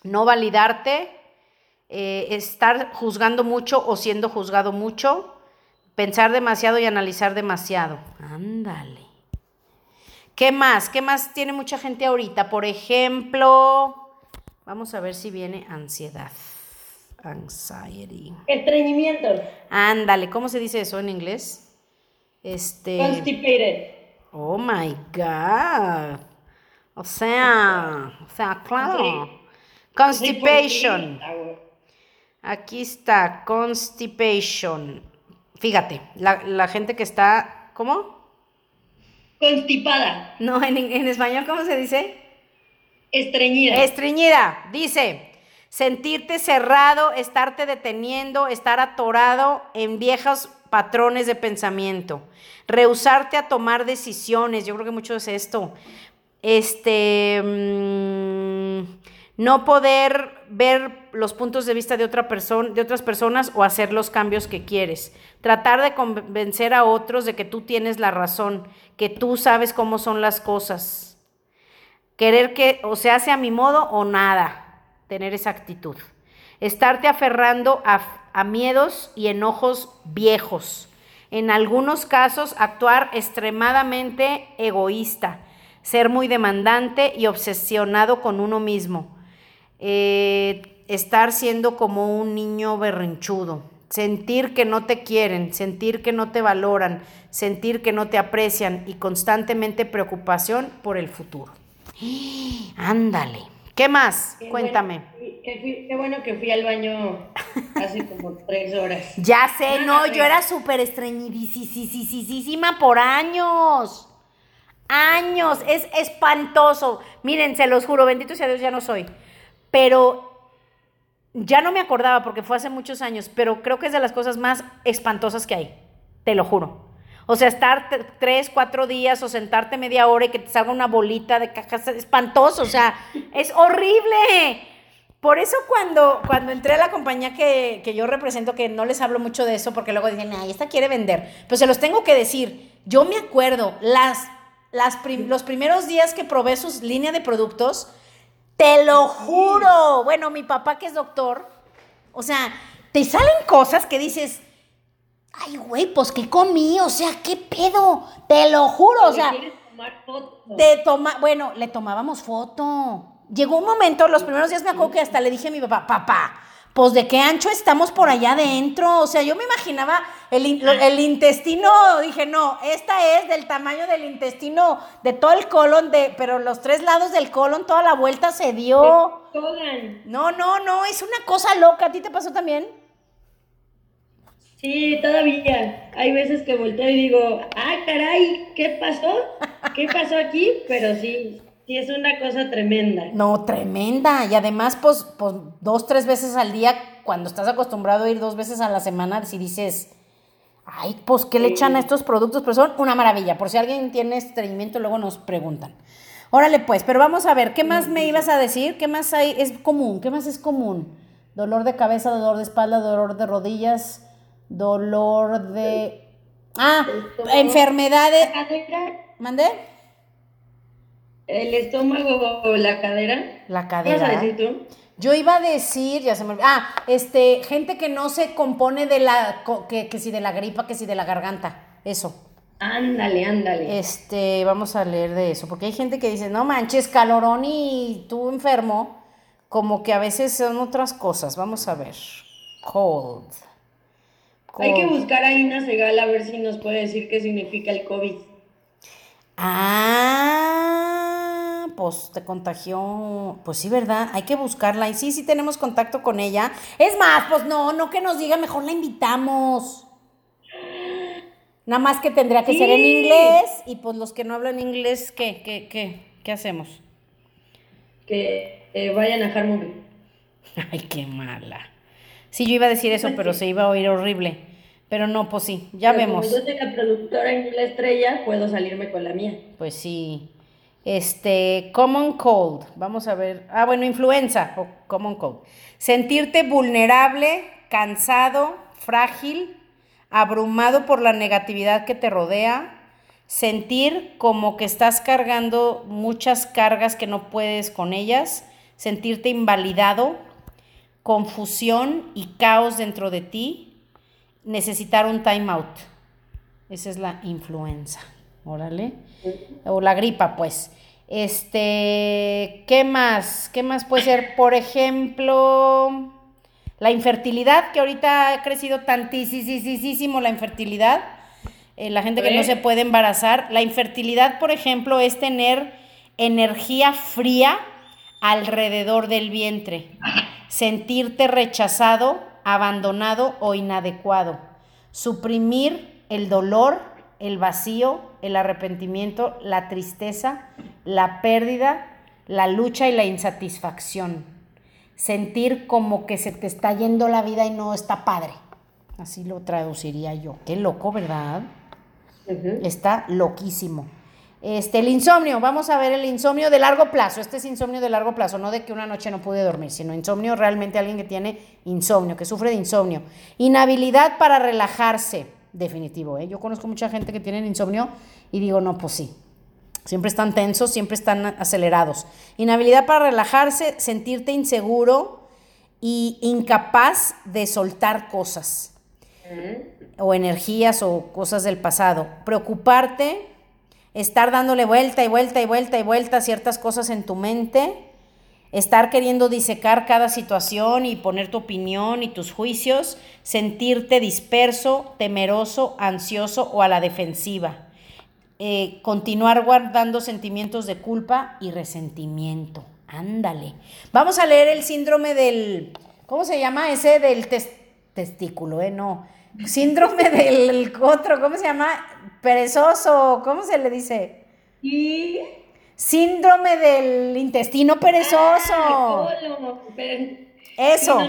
no validarte, eh, estar juzgando mucho o siendo juzgado mucho, pensar demasiado y analizar demasiado. Ándale. ¿Qué más? ¿Qué más tiene mucha gente ahorita? Por ejemplo, vamos a ver si viene ansiedad. Anxiety. Estreñimiento. Ándale, ¿cómo se dice eso en inglés? Este. Constipated. Oh my God. O sea, o sea, claro. Constipation. Aquí está, constipation. Fíjate, la, gente que está, ¿cómo? Constipada. No, en, en español, ¿cómo se dice? Estreñida. Estreñida, dice sentirte cerrado, estarte deteniendo, estar atorado en viejos patrones de pensamiento, rehusarte a tomar decisiones, yo creo que mucho es esto, este, mm, no poder ver los puntos de vista de, otra persona, de otras personas o hacer los cambios que quieres, tratar de convencer a otros de que tú tienes la razón, que tú sabes cómo son las cosas, querer que o se hace a mi modo o nada, tener esa actitud, estarte aferrando a miedos y enojos viejos, En algunos casos, actuar extremadamente egoísta, ser muy demandante y obsesionado con uno mismo. Eh, estar siendo como un niño berrinchudo. Sentir que no te quieren, sentir que no te valoran, sentir que no te aprecian y constantemente preocupación por el futuro. Ándale. ¿Qué más? Cuéntame. qué, bueno que fui al baño hace como tres horas. Ya sé, no, yo era súper estreñidísima por años. Años. Es espantoso. Miren, se los juro, bendito sea Dios, ya no soy. Pero ya no me acordaba porque fue hace muchos años, pero creo que es de las cosas más espantosas que hay. Te lo juro. O sea, estar tres, cuatro días o sentarte media hora y que te salga una bolita de cajas, espantoso, o sea, es horrible. Por eso cuando, cuando entré a la compañía que, yo represento, que no les hablo mucho de eso, porque luego dicen, ay, esta quiere vender, pues se los tengo que decir. Yo me acuerdo, las, las los primeros días que probé sus líneas de productos, te lo juro. Bueno, mi papá que es doctor, o sea, te salen cosas que dices, Ay, güey, pues ¿qué comí? O sea, ¿qué pedo? Te lo juro, o sea. Tomar toma, bueno, le tomábamos foto. Llegó un momento, los primeros días me acuerdo que hasta le dije a mi papá, papá, pues de qué ancho estamos por allá adentro. O sea, yo me imaginaba el, el, intestino, dije, no, esta es del tamaño del intestino de todo el colon, de, pero los tres lados del colon, toda la vuelta se dio. No, no, no, es una cosa loca. ¿A ti te pasó también? Sí, todavía. Hay veces que volteo y digo, ah, caray, ¿qué pasó? ¿Qué pasó aquí? Pero sí, sí es una cosa tremenda. No, tremenda. Y además, pues, pues dos, tres veces al día, cuando estás acostumbrado a ir dos veces a la semana, si dices, ay, pues, ¿qué le echan a estos productos? Pero son una maravilla. Por si alguien tiene estreñimiento, luego nos preguntan. Órale, pues, pero vamos a ver, ¿qué más me ibas a decir? ¿Qué más hay? Es común, ¿qué más es común? Dolor de cabeza, dolor de espalda, dolor de rodillas dolor de... Ah, enfermedades... ¿Mandé? ¿El estómago o la cadera? La cadera. ¿Qué vas a decir tú? Yo iba a decir, ya se me olvidó. Ah, este, gente que no se compone de la, que, que si de la gripa, que si de la garganta. Eso. Ándale, ándale. Este, vamos a leer de eso, porque hay gente que dice, no manches, calorón y tú enfermo, como que a veces son otras cosas. Vamos a ver. Cold. Hay que buscar a Ina Segal a ver si nos puede decir qué significa el COVID. Ah, pues te contagió. Pues sí, ¿verdad? Hay que buscarla. Y sí, sí tenemos contacto con ella. Es más, pues no, no que nos diga, mejor la invitamos. Nada más que tendría que ser en inglés. Y pues los que no hablan inglés, ¿qué, qué, qué, qué hacemos? Que vayan a Harmony. Ay, qué mala. Sí, yo iba a decir eso, pero se iba a oír horrible. Pero no, pues sí, ya vemos. Como yo soy la productora en la estrella, puedo salirme con la mía. Pues sí. Este, common cold. Vamos a ver. Ah, bueno, influenza o common cold. Sentirte vulnerable, cansado, frágil, abrumado por la negatividad que te rodea. Sentir como que estás cargando muchas cargas que no puedes con ellas. Sentirte invalidado, confusión y caos dentro de ti, necesitar un time out. Esa es la influenza. Órale. O la gripa, pues. Este, ¿qué más? ¿Qué más puede ser? Por ejemplo, la infertilidad, que ahorita ha crecido tantísimo la infertilidad. Eh, la gente que no se puede embarazar. La infertilidad, por ejemplo, es tener energía fría alrededor del vientre sentirte rechazado, abandonado o inadecuado, suprimir el dolor, el vacío, el arrepentimiento, la tristeza, la pérdida, la lucha y la insatisfacción. Sentir como que se te está yendo la vida y no está padre. Así lo traduciría yo. Qué loco, ¿verdad? Está loquísimo. Este, el insomnio, vamos a ver el insomnio de largo plazo. Este es insomnio de largo plazo, no de que una noche no pude dormir, sino insomnio realmente alguien que tiene insomnio, que sufre de insomnio. Inhabilidad para relajarse, definitivo. ¿eh? Yo conozco mucha gente que tiene insomnio y digo, no, pues sí. Siempre están tensos, siempre están acelerados. Inhabilidad para relajarse, sentirte inseguro y incapaz de soltar cosas. o energías o cosas del pasado. Preocuparte, estar dándole vuelta y vuelta y vuelta y vuelta a ciertas cosas en tu mente, estar queriendo disecar cada situación y poner tu opinión y tus juicios, sentirte disperso, temeroso, ansioso o a la defensiva. Eh, continuar guardando sentimientos de culpa y resentimiento. Ándale. Vamos a leer el síndrome del, ¿cómo se llama ese del testículo? Eh? No. Síndrome del otro, ¿cómo se llama? Perezoso, ¿cómo se le dice? Y Síndrome del intestino perezoso. Ah, Eso.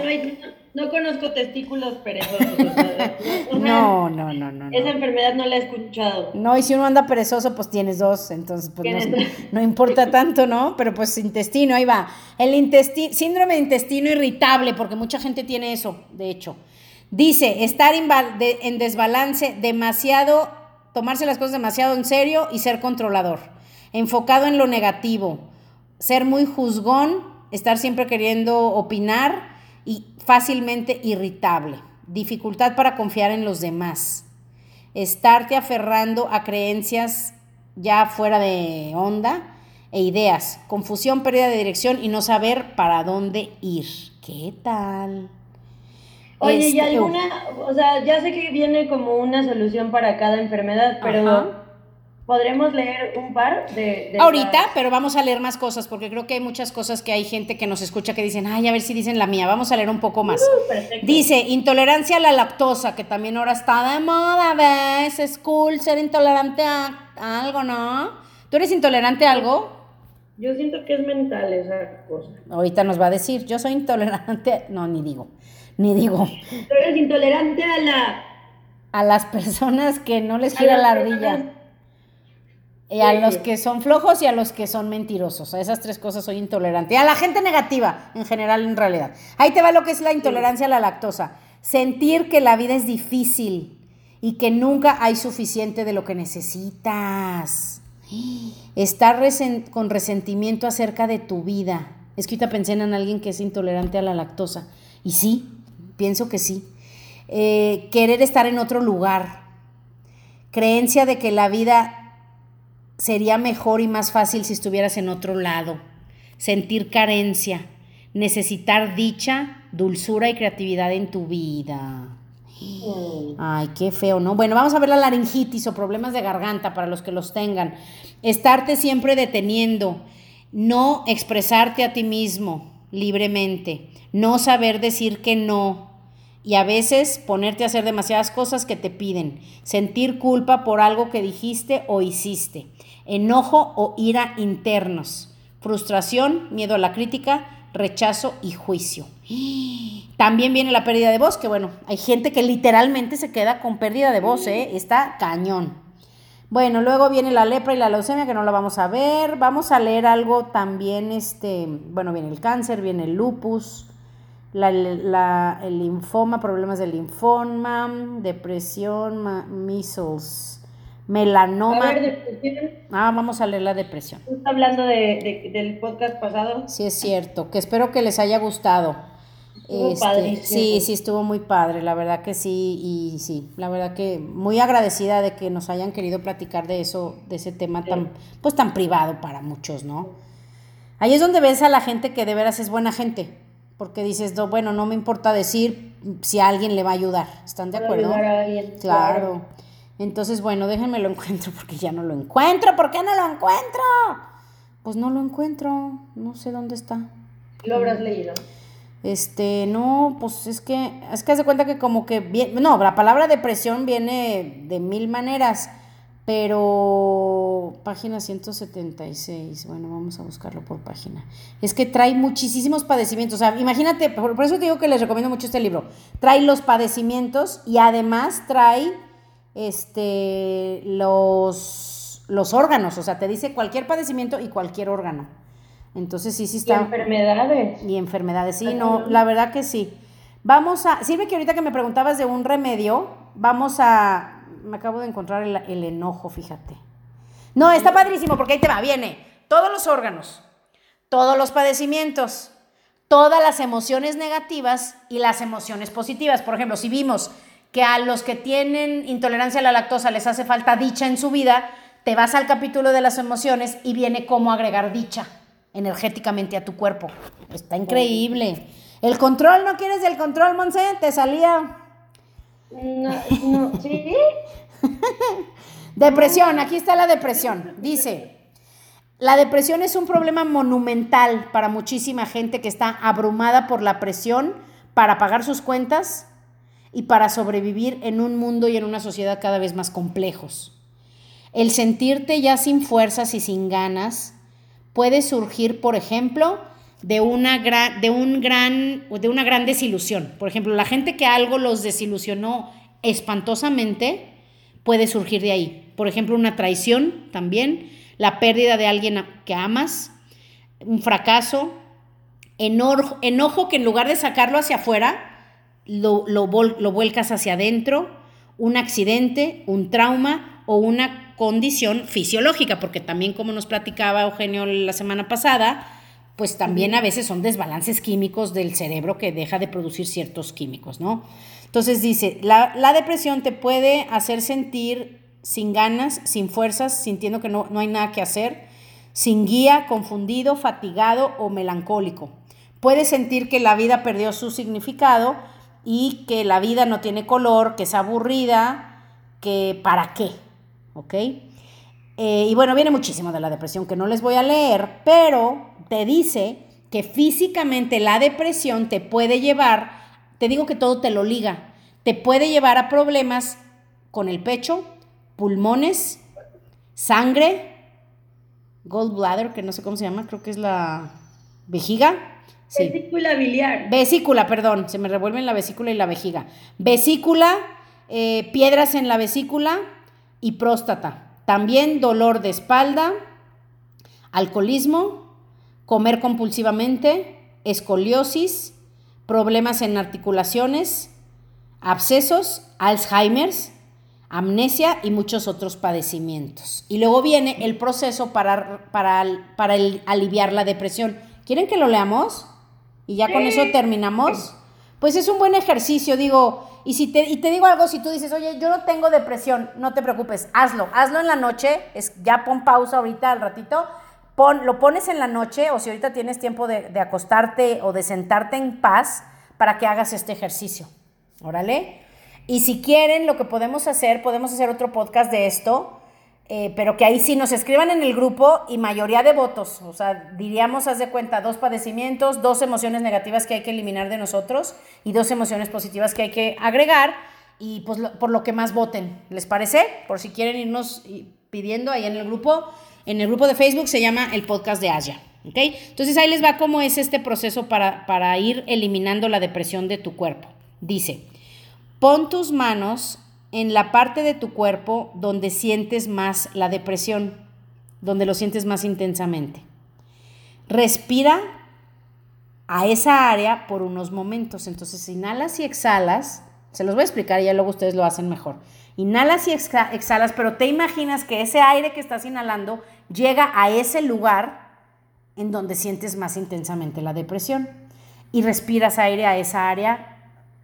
No, conozco testículos perezosos. no, no, no, no, Esa enfermedad no la he escuchado. No, y si uno anda perezoso, pues tienes dos, entonces pues no, no, importa tanto, ¿no? Pero pues intestino, ahí va. El intestino, síndrome de intestino irritable, porque mucha gente tiene eso, de hecho. Dice, estar en desbalance, demasiado, tomarse las cosas demasiado en serio y ser controlador. Enfocado en lo negativo, ser muy juzgón, estar siempre queriendo opinar y fácilmente irritable, dificultad para confiar en los demás, estarte aferrando a creencias ya fuera de onda e ideas, confusión, pérdida de dirección y no saber para dónde ir. ¿Qué tal? Oye, ¿y este, alguna, o sea, ya sé que viene como una solución para cada enfermedad, pero ¿Podremos leer un par de... Ahorita, pero vamos a leer más cosas, porque creo que hay muchas cosas que hay gente que nos escucha que dicen, ay, a ver si dicen la mía, vamos a leer un poco más. Uh, Dice, intolerancia a la lactosa, que también ahora está de moda, ¿ves? Es cool ser intolerante a, algo, ¿no? ¿Tú eres intolerante a algo? Yo siento que es mental esa cosa. Ahorita nos va a decir, yo soy intolerante, no, ni digo, ni digo. Tú eres intolerante a la... A las personas que no les gira la ardilla. Y a los que son flojos y a los que son mentirosos. A esas tres cosas soy intolerante. Y a la gente negativa, en general, en realidad. Ahí te va lo que es la intolerancia a la lactosa. Sentir que la vida es difícil y que nunca hay suficiente de lo que necesitas. Estar con resentimiento acerca de tu vida. Es que ahorita pensé en alguien que es intolerante a la lactosa. Y sí, pienso que sí. Eh, querer estar en otro lugar. Creencia de que la vida sería mejor y más fácil si estuvieras en otro lado. Sentir carencia, necesitar dicha, dulzura y creatividad en tu vida. Ay, qué feo, ¿no? Bueno, vamos a ver la laringitis o problemas de garganta para los que los tengan. Estarte siempre deteniendo, no expresarte a ti mismo libremente, no saber decir que no, y a veces ponerte a hacer demasiadas cosas que te piden, sentir culpa por algo que dijiste o hiciste, enojo o ira internos, frustración, miedo a la crítica, rechazo y juicio. También viene la pérdida de voz, que bueno, hay gente que literalmente se queda con pérdida de voz, ¿eh? está cañón. Bueno, luego viene la lepra y la leucemia, que no la vamos a ver. Vamos a leer algo también, este, bueno, viene el cáncer, viene el lupus, el linfoma, problemas de linfoma, depresión, measles, melanoma. Ah, vamos a leer la depresión. ¿Estás hablando del podcast pasado? Sí, es cierto, que espero que les haya gustado. Este, sí, sí, estuvo muy padre, la verdad que sí, y sí, la verdad que muy agradecida de que nos hayan querido platicar de eso, de ese tema tan, pues tan privado para muchos, ¿no? Ahí es donde ves a la gente que de veras es buena gente, porque dices, bueno, no me importa decir si a alguien le va a ayudar. ¿Están de acuerdo? Claro. Entonces, bueno, déjenme lo encuentro porque ya no lo encuentro. ¿Por qué no lo encuentro? Pues no lo encuentro. No sé dónde está. ¿Lo habrás leído? Este, no, pues es que, es que hace cuenta que como que, bien, no, la palabra depresión viene de mil maneras, pero página 176, bueno, vamos a buscarlo por página. Es que trae muchísimos padecimientos, o sea, imagínate, por, eso te digo que les recomiendo mucho este libro. Trae los padecimientos y además trae este los los órganos, o sea, te dice cualquier padecimiento y cualquier órgano. Entonces sí, sí está. Y enfermedades. Y enfermedades, sí, no, la verdad que sí. Vamos a, sirve que ahorita que me preguntabas de un remedio, vamos a, me acabo de encontrar el, enojo, fíjate. No, está padrísimo porque ahí te va, viene todos los órganos, todos los padecimientos, todas las emociones negativas y las emociones positivas. Por ejemplo, si vimos que a los que tienen intolerancia a la lactosa les hace falta dicha en su vida, te vas al capítulo de las emociones y viene cómo agregar dicha energéticamente a tu cuerpo. Está increíble. El control, ¿no quieres del control, Monse? Te salía. No, no, ¿sí? depresión, aquí está la depresión. Dice, la depresión es un problema monumental para muchísima gente que está abrumada por la presión para pagar sus cuentas y para sobrevivir en un mundo y en una sociedad cada vez más complejos. El sentirte ya sin fuerzas y sin ganas puede surgir, por ejemplo, de una, gran, de, un gran, de una gran desilusión. Por ejemplo, la gente que algo los desilusionó espantosamente puede surgir de ahí. Por ejemplo, una traición también, la pérdida de alguien que amas, un fracaso, enojo, enojo que en lugar de sacarlo hacia afuera, lo, lo, lo vuelcas hacia adentro, un accidente, un trauma o una condición fisiológica, porque también como nos platicaba Eugenio la semana pasada, pues también a veces son desbalances químicos del cerebro que deja de producir ciertos químicos, ¿no? Entonces dice, la, depresión te puede hacer sentir sin ganas, sin fuerzas, sintiendo que no, no hay nada que hacer, sin guía, confundido, fatigado o melancólico. Puedes sentir que la vida perdió su significado y que la vida no tiene color, que es aburrida, que para qué, ¿ok? Eh, y bueno, viene muchísimo de la depresión que no les voy a leer, pero te dice que físicamente la depresión te puede llevar, te digo que todo te lo liga, te puede llevar a problemas con el pecho, pulmones, sangre, gallbladder, que no sé cómo se llama, creo que es la vejiga. Vesícula biliar. Vesícula, perdón, se me revuelven la vesícula y la vejiga. Vesícula, eh, piedras en la vesícula y próstata. También dolor de espalda, alcoholismo, comer compulsivamente, escoliosis, problemas en articulaciones, abscesos, Alzheimer's, amnesia y muchos otros padecimientos. Y luego viene el proceso para, para, para aliviar la depresión. ¿Quieren que lo leamos? Y ya con eso terminamos. Pues es un buen ejercicio, digo, y, si te, y te digo algo, si tú dices, oye, yo no tengo depresión, no te preocupes, hazlo, hazlo en la noche, es, ya pon pausa ahorita al ratito, pon, lo pones en la noche o si ahorita tienes tiempo de, de acostarte o de sentarte en paz para que hagas este ejercicio. Órale. Y si quieren, lo que podemos hacer, podemos hacer otro podcast de esto eh, pero que ahí sí nos escriban en el grupo y mayoría de votos. O sea, diríamos, haz de cuenta, dos padecimientos, dos emociones negativas que hay que eliminar de nosotros y dos emociones positivas que hay que agregar y pues por lo que más voten. ¿Les parece? Por si quieren irnos pidiendo ahí en el grupo. En el grupo de Facebook se llama el podcast de Asia. ¿ok? Entonces ahí les va cómo es este proceso para, para ir eliminando la depresión de tu cuerpo. Dice, pon tus manos en la parte de tu cuerpo donde sientes más la depresión, donde lo sientes más intensamente. Respira a esa área por unos momentos. Entonces, inhalas y exhalas. Se los voy a explicar y ya luego ustedes lo hacen mejor. Inhalas y exhalas, pero te imaginas que ese aire que estás inhalando llega a ese lugar en donde sientes más intensamente la depresión. Y respiras aire a esa área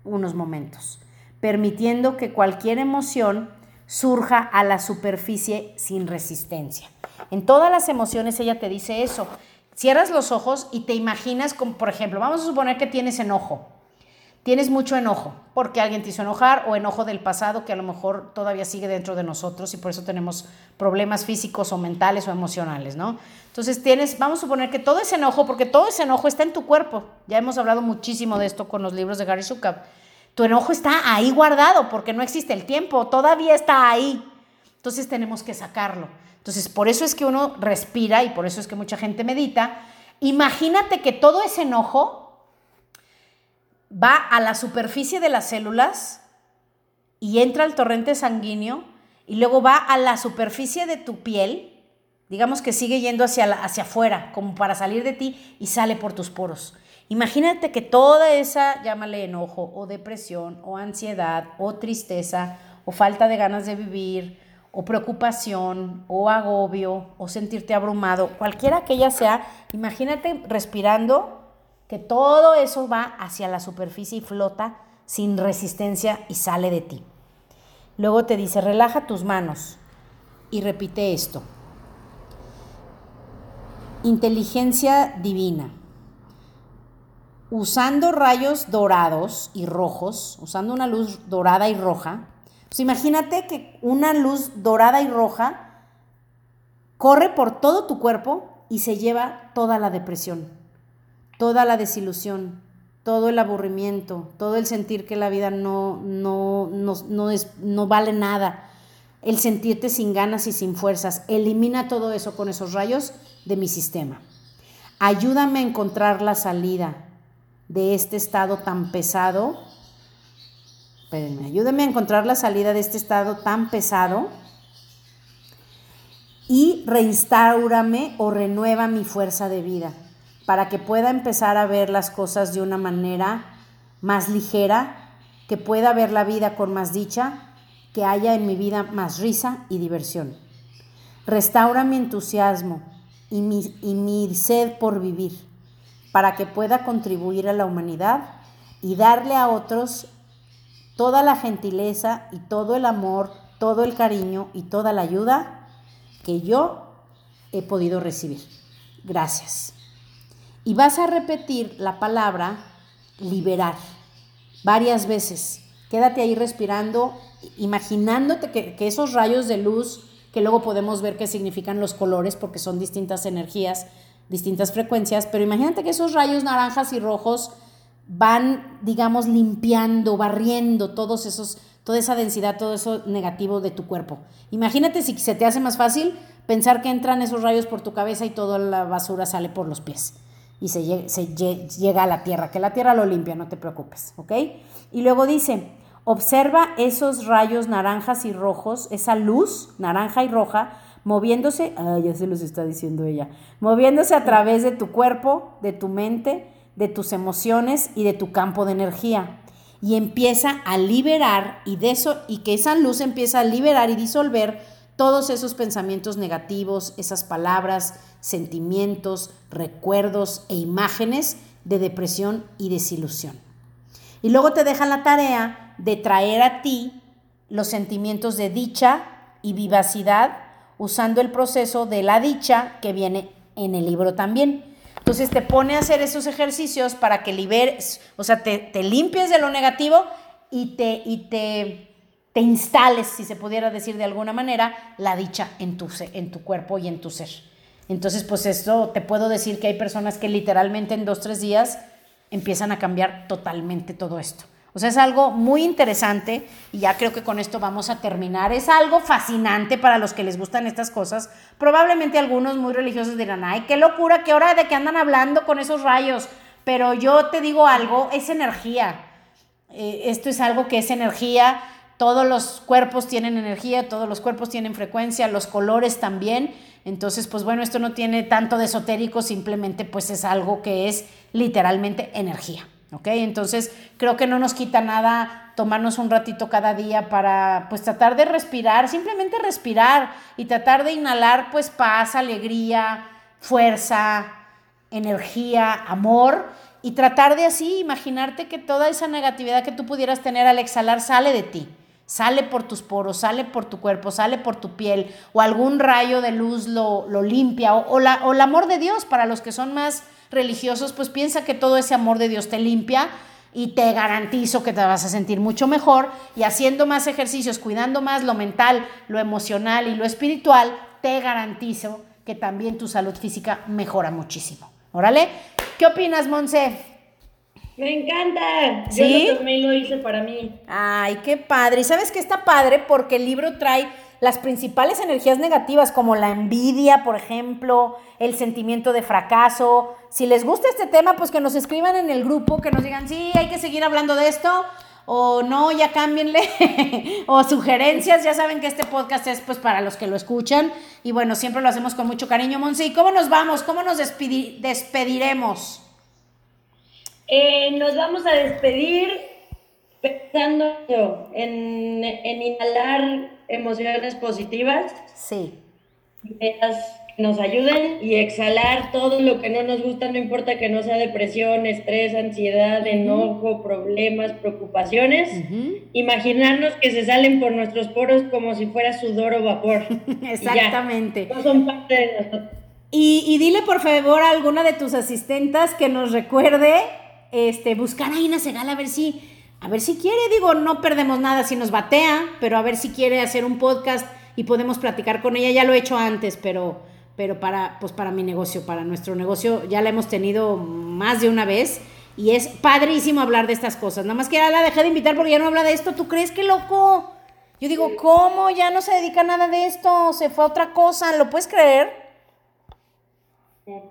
unos momentos permitiendo que cualquier emoción surja a la superficie sin resistencia. En todas las emociones ella te dice eso. Cierras los ojos y te imaginas, por ejemplo, vamos a suponer que tienes enojo. Tienes mucho enojo porque alguien te hizo enojar o enojo del pasado que a lo mejor todavía sigue dentro de nosotros y por eso tenemos problemas físicos o mentales o emocionales, ¿no? Entonces tienes, vamos a suponer que todo ese enojo, porque todo ese enojo está en tu cuerpo. Ya hemos hablado muchísimo de esto con los libros de Gary Zukav tu enojo está ahí guardado porque no existe el tiempo, todavía está ahí. Entonces tenemos que sacarlo. Entonces, por eso es que uno respira y por eso es que mucha gente medita. Imagínate que todo ese enojo va a la superficie de las células y entra al torrente sanguíneo y luego va a la superficie de tu piel, digamos que sigue yendo hacia, hacia afuera, como para salir de ti y sale por tus poros. Imagínate que toda esa, llámale enojo o depresión o ansiedad o tristeza o falta de ganas de vivir o preocupación o agobio o sentirte abrumado, cualquiera que ella sea, imagínate respirando que todo eso va hacia la superficie y flota sin resistencia y sale de ti. Luego te dice, relaja tus manos y repite esto. Inteligencia divina. Usando rayos dorados y rojos, usando una luz dorada y roja, pues imagínate que una luz dorada y roja corre por todo tu cuerpo y se lleva toda la depresión, toda la desilusión, todo el aburrimiento, todo el sentir que la vida no, no, no, es, no vale nada, el sentirte sin ganas y sin fuerzas. Elimina todo eso con esos rayos de mi sistema. Ayúdame a encontrar la salida de este estado tan pesado. Espérenme, ayúdame a encontrar la salida de este estado tan pesado y reinstaurame o renueva mi fuerza de vida para que pueda empezar a ver las cosas de una manera más ligera, que pueda ver la vida con más dicha, que haya en mi vida más risa y diversión. Restaura mi entusiasmo y mi, y mi sed por vivir, para que pueda contribuir a la humanidad y darle a otros toda la gentileza y todo el amor, todo el cariño y toda la ayuda que yo he podido recibir. Gracias. Y vas a repetir la palabra liberar varias veces. Quédate ahí respirando, imaginándote que, esos rayos de luz, que luego podemos ver qué significan los colores, porque son distintas energías, distintas frecuencias, pero imagínate que esos rayos naranjas y rojos van, digamos, limpiando, barriendo todos esos, toda esa densidad, todo eso negativo de tu cuerpo. Imagínate si se te hace más fácil pensar que entran esos rayos por tu cabeza y toda la basura sale por los pies y se, llega a la tierra, que la tierra lo limpia, no te preocupes, ¿ok? Y luego dice, observa esos rayos naranjas y rojos, esa luz naranja y roja, moviéndose, ah, ya se los está diciendo ella, moviéndose a través de tu cuerpo, de tu mente, de tus emociones y de tu campo de energía. Y empieza a liberar y de eso, y que esa luz empieza a liberar y disolver todos esos pensamientos negativos, esas palabras, sentimientos, recuerdos e imágenes de depresión y desilusión. Y luego te deja la tarea de traer a ti los sentimientos de dicha y vivacidad usando el proceso de la dicha que viene en el libro también. Entonces te pone a hacer esos ejercicios para que liberes, o sea, te, limpies de lo negativo y te, y te te instales, si se pudiera decir de alguna manera, la dicha en tu, en tu cuerpo y en tu ser. Entonces, pues esto te puedo decir que hay personas que literalmente en dos, tres días empiezan a cambiar totalmente todo esto. O sea, es algo muy interesante y ya creo que con esto vamos a terminar. Es algo fascinante para los que les gustan estas cosas. Probablemente algunos muy religiosos dirán, ay, qué locura, qué hora de que andan hablando con esos rayos. Pero yo te digo algo, es energía. Eh, esto es algo que es energía todos los cuerpos tienen energía, todos los cuerpos tienen frecuencia, los colores también. Entonces, pues bueno, esto no tiene tanto de esotérico, simplemente pues es algo que es literalmente energía. ¿Ok? Entonces, creo que no nos quita nada tomarnos un ratito cada día para pues tratar de respirar, simplemente respirar y tratar de inhalar pues paz, alegría, fuerza, energía, amor y tratar de así imaginarte que toda esa negatividad que tú pudieras tener al exhalar sale de ti sale por tus poros, sale por tu cuerpo, sale por tu piel, o algún rayo de luz lo, limpia, o, la, o el amor de Dios, para los que son más religiosos, pues piensa que todo ese amor de Dios te limpia y te garantizo que te vas a sentir mucho mejor y haciendo más ejercicios, cuidando más lo mental, lo emocional y lo espiritual, te garantizo que también tu salud física mejora muchísimo. Órale, ¿qué opinas, Monse? Me encanta. ¿Sí? Yo también lo hice para mí. Ay, qué padre. Y sabes que está padre porque el libro trae las principales energías negativas como la envidia, por ejemplo, el sentimiento de fracaso. Si les gusta este tema, pues que nos escriban en el grupo, que nos digan, sí, hay que seguir hablando de esto, o no, ya cámbienle, o sugerencias, ya saben que este podcast es pues para los que lo escuchan, y bueno, siempre lo hacemos con mucho cariño, Monse. cómo nos vamos? ¿Cómo nos despediremos? Eh, nos vamos a despedir pensando en, inhalar emociones positivas. Sí. Ideas nos ayuden y exhalar todo lo que no nos gusta, no importa que no sea depresión, estrés, ansiedad, enojo, problemas, preocupaciones. Imaginarnos que se salen por nuestros poros como si fuera sudor o vapor. Exactamente. no son parte de nosotros. Y, y, dile por favor a alguna de tus asistentas que nos recuerde este, buscar a Ina Segal a ver si, a ver si quiere, digo, no perdemos nada si nos batea, pero a ver si quiere hacer un podcast y podemos platicar con ella. Ya lo he hecho antes, pero, pero para, pues para mi negocio, para nuestro negocio, ya la hemos tenido más de una vez. Y es padrísimo hablar de estas cosas. Nada más que ya la dejé de invitar porque ya no habla de esto. ¿Tú crees que loco? Yo digo, ¿cómo? Ya no se dedica a nada de esto. Se fue a otra cosa. ¿Lo puedes creer?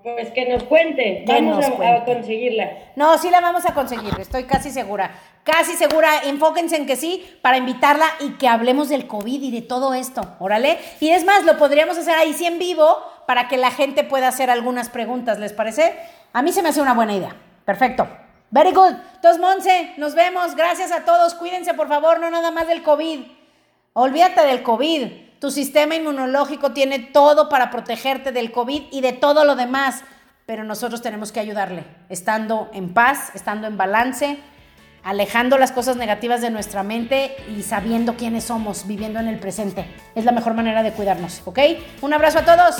Pues que nos cuente, vamos a, conseguirla. No, sí la vamos a conseguir, estoy casi segura. Casi segura, enfóquense en que sí, para invitarla y que hablemos del COVID y de todo esto, órale. Y es más, lo podríamos hacer ahí sí en vivo para que la gente pueda hacer algunas preguntas, ¿les parece? A mí se me hace una buena idea. Perfecto. Very good. Entonces, Monse, nos vemos. Gracias a todos. Cuídense, por favor, no nada más del COVID. Olvídate del COVID. Tu sistema inmunológico tiene todo para protegerte del COVID y de todo lo demás, pero nosotros tenemos que ayudarle, estando en paz, estando en balance, alejando las cosas negativas de nuestra mente y sabiendo quiénes somos, viviendo en el presente. Es la mejor manera de cuidarnos, ¿ok? Un abrazo a todos.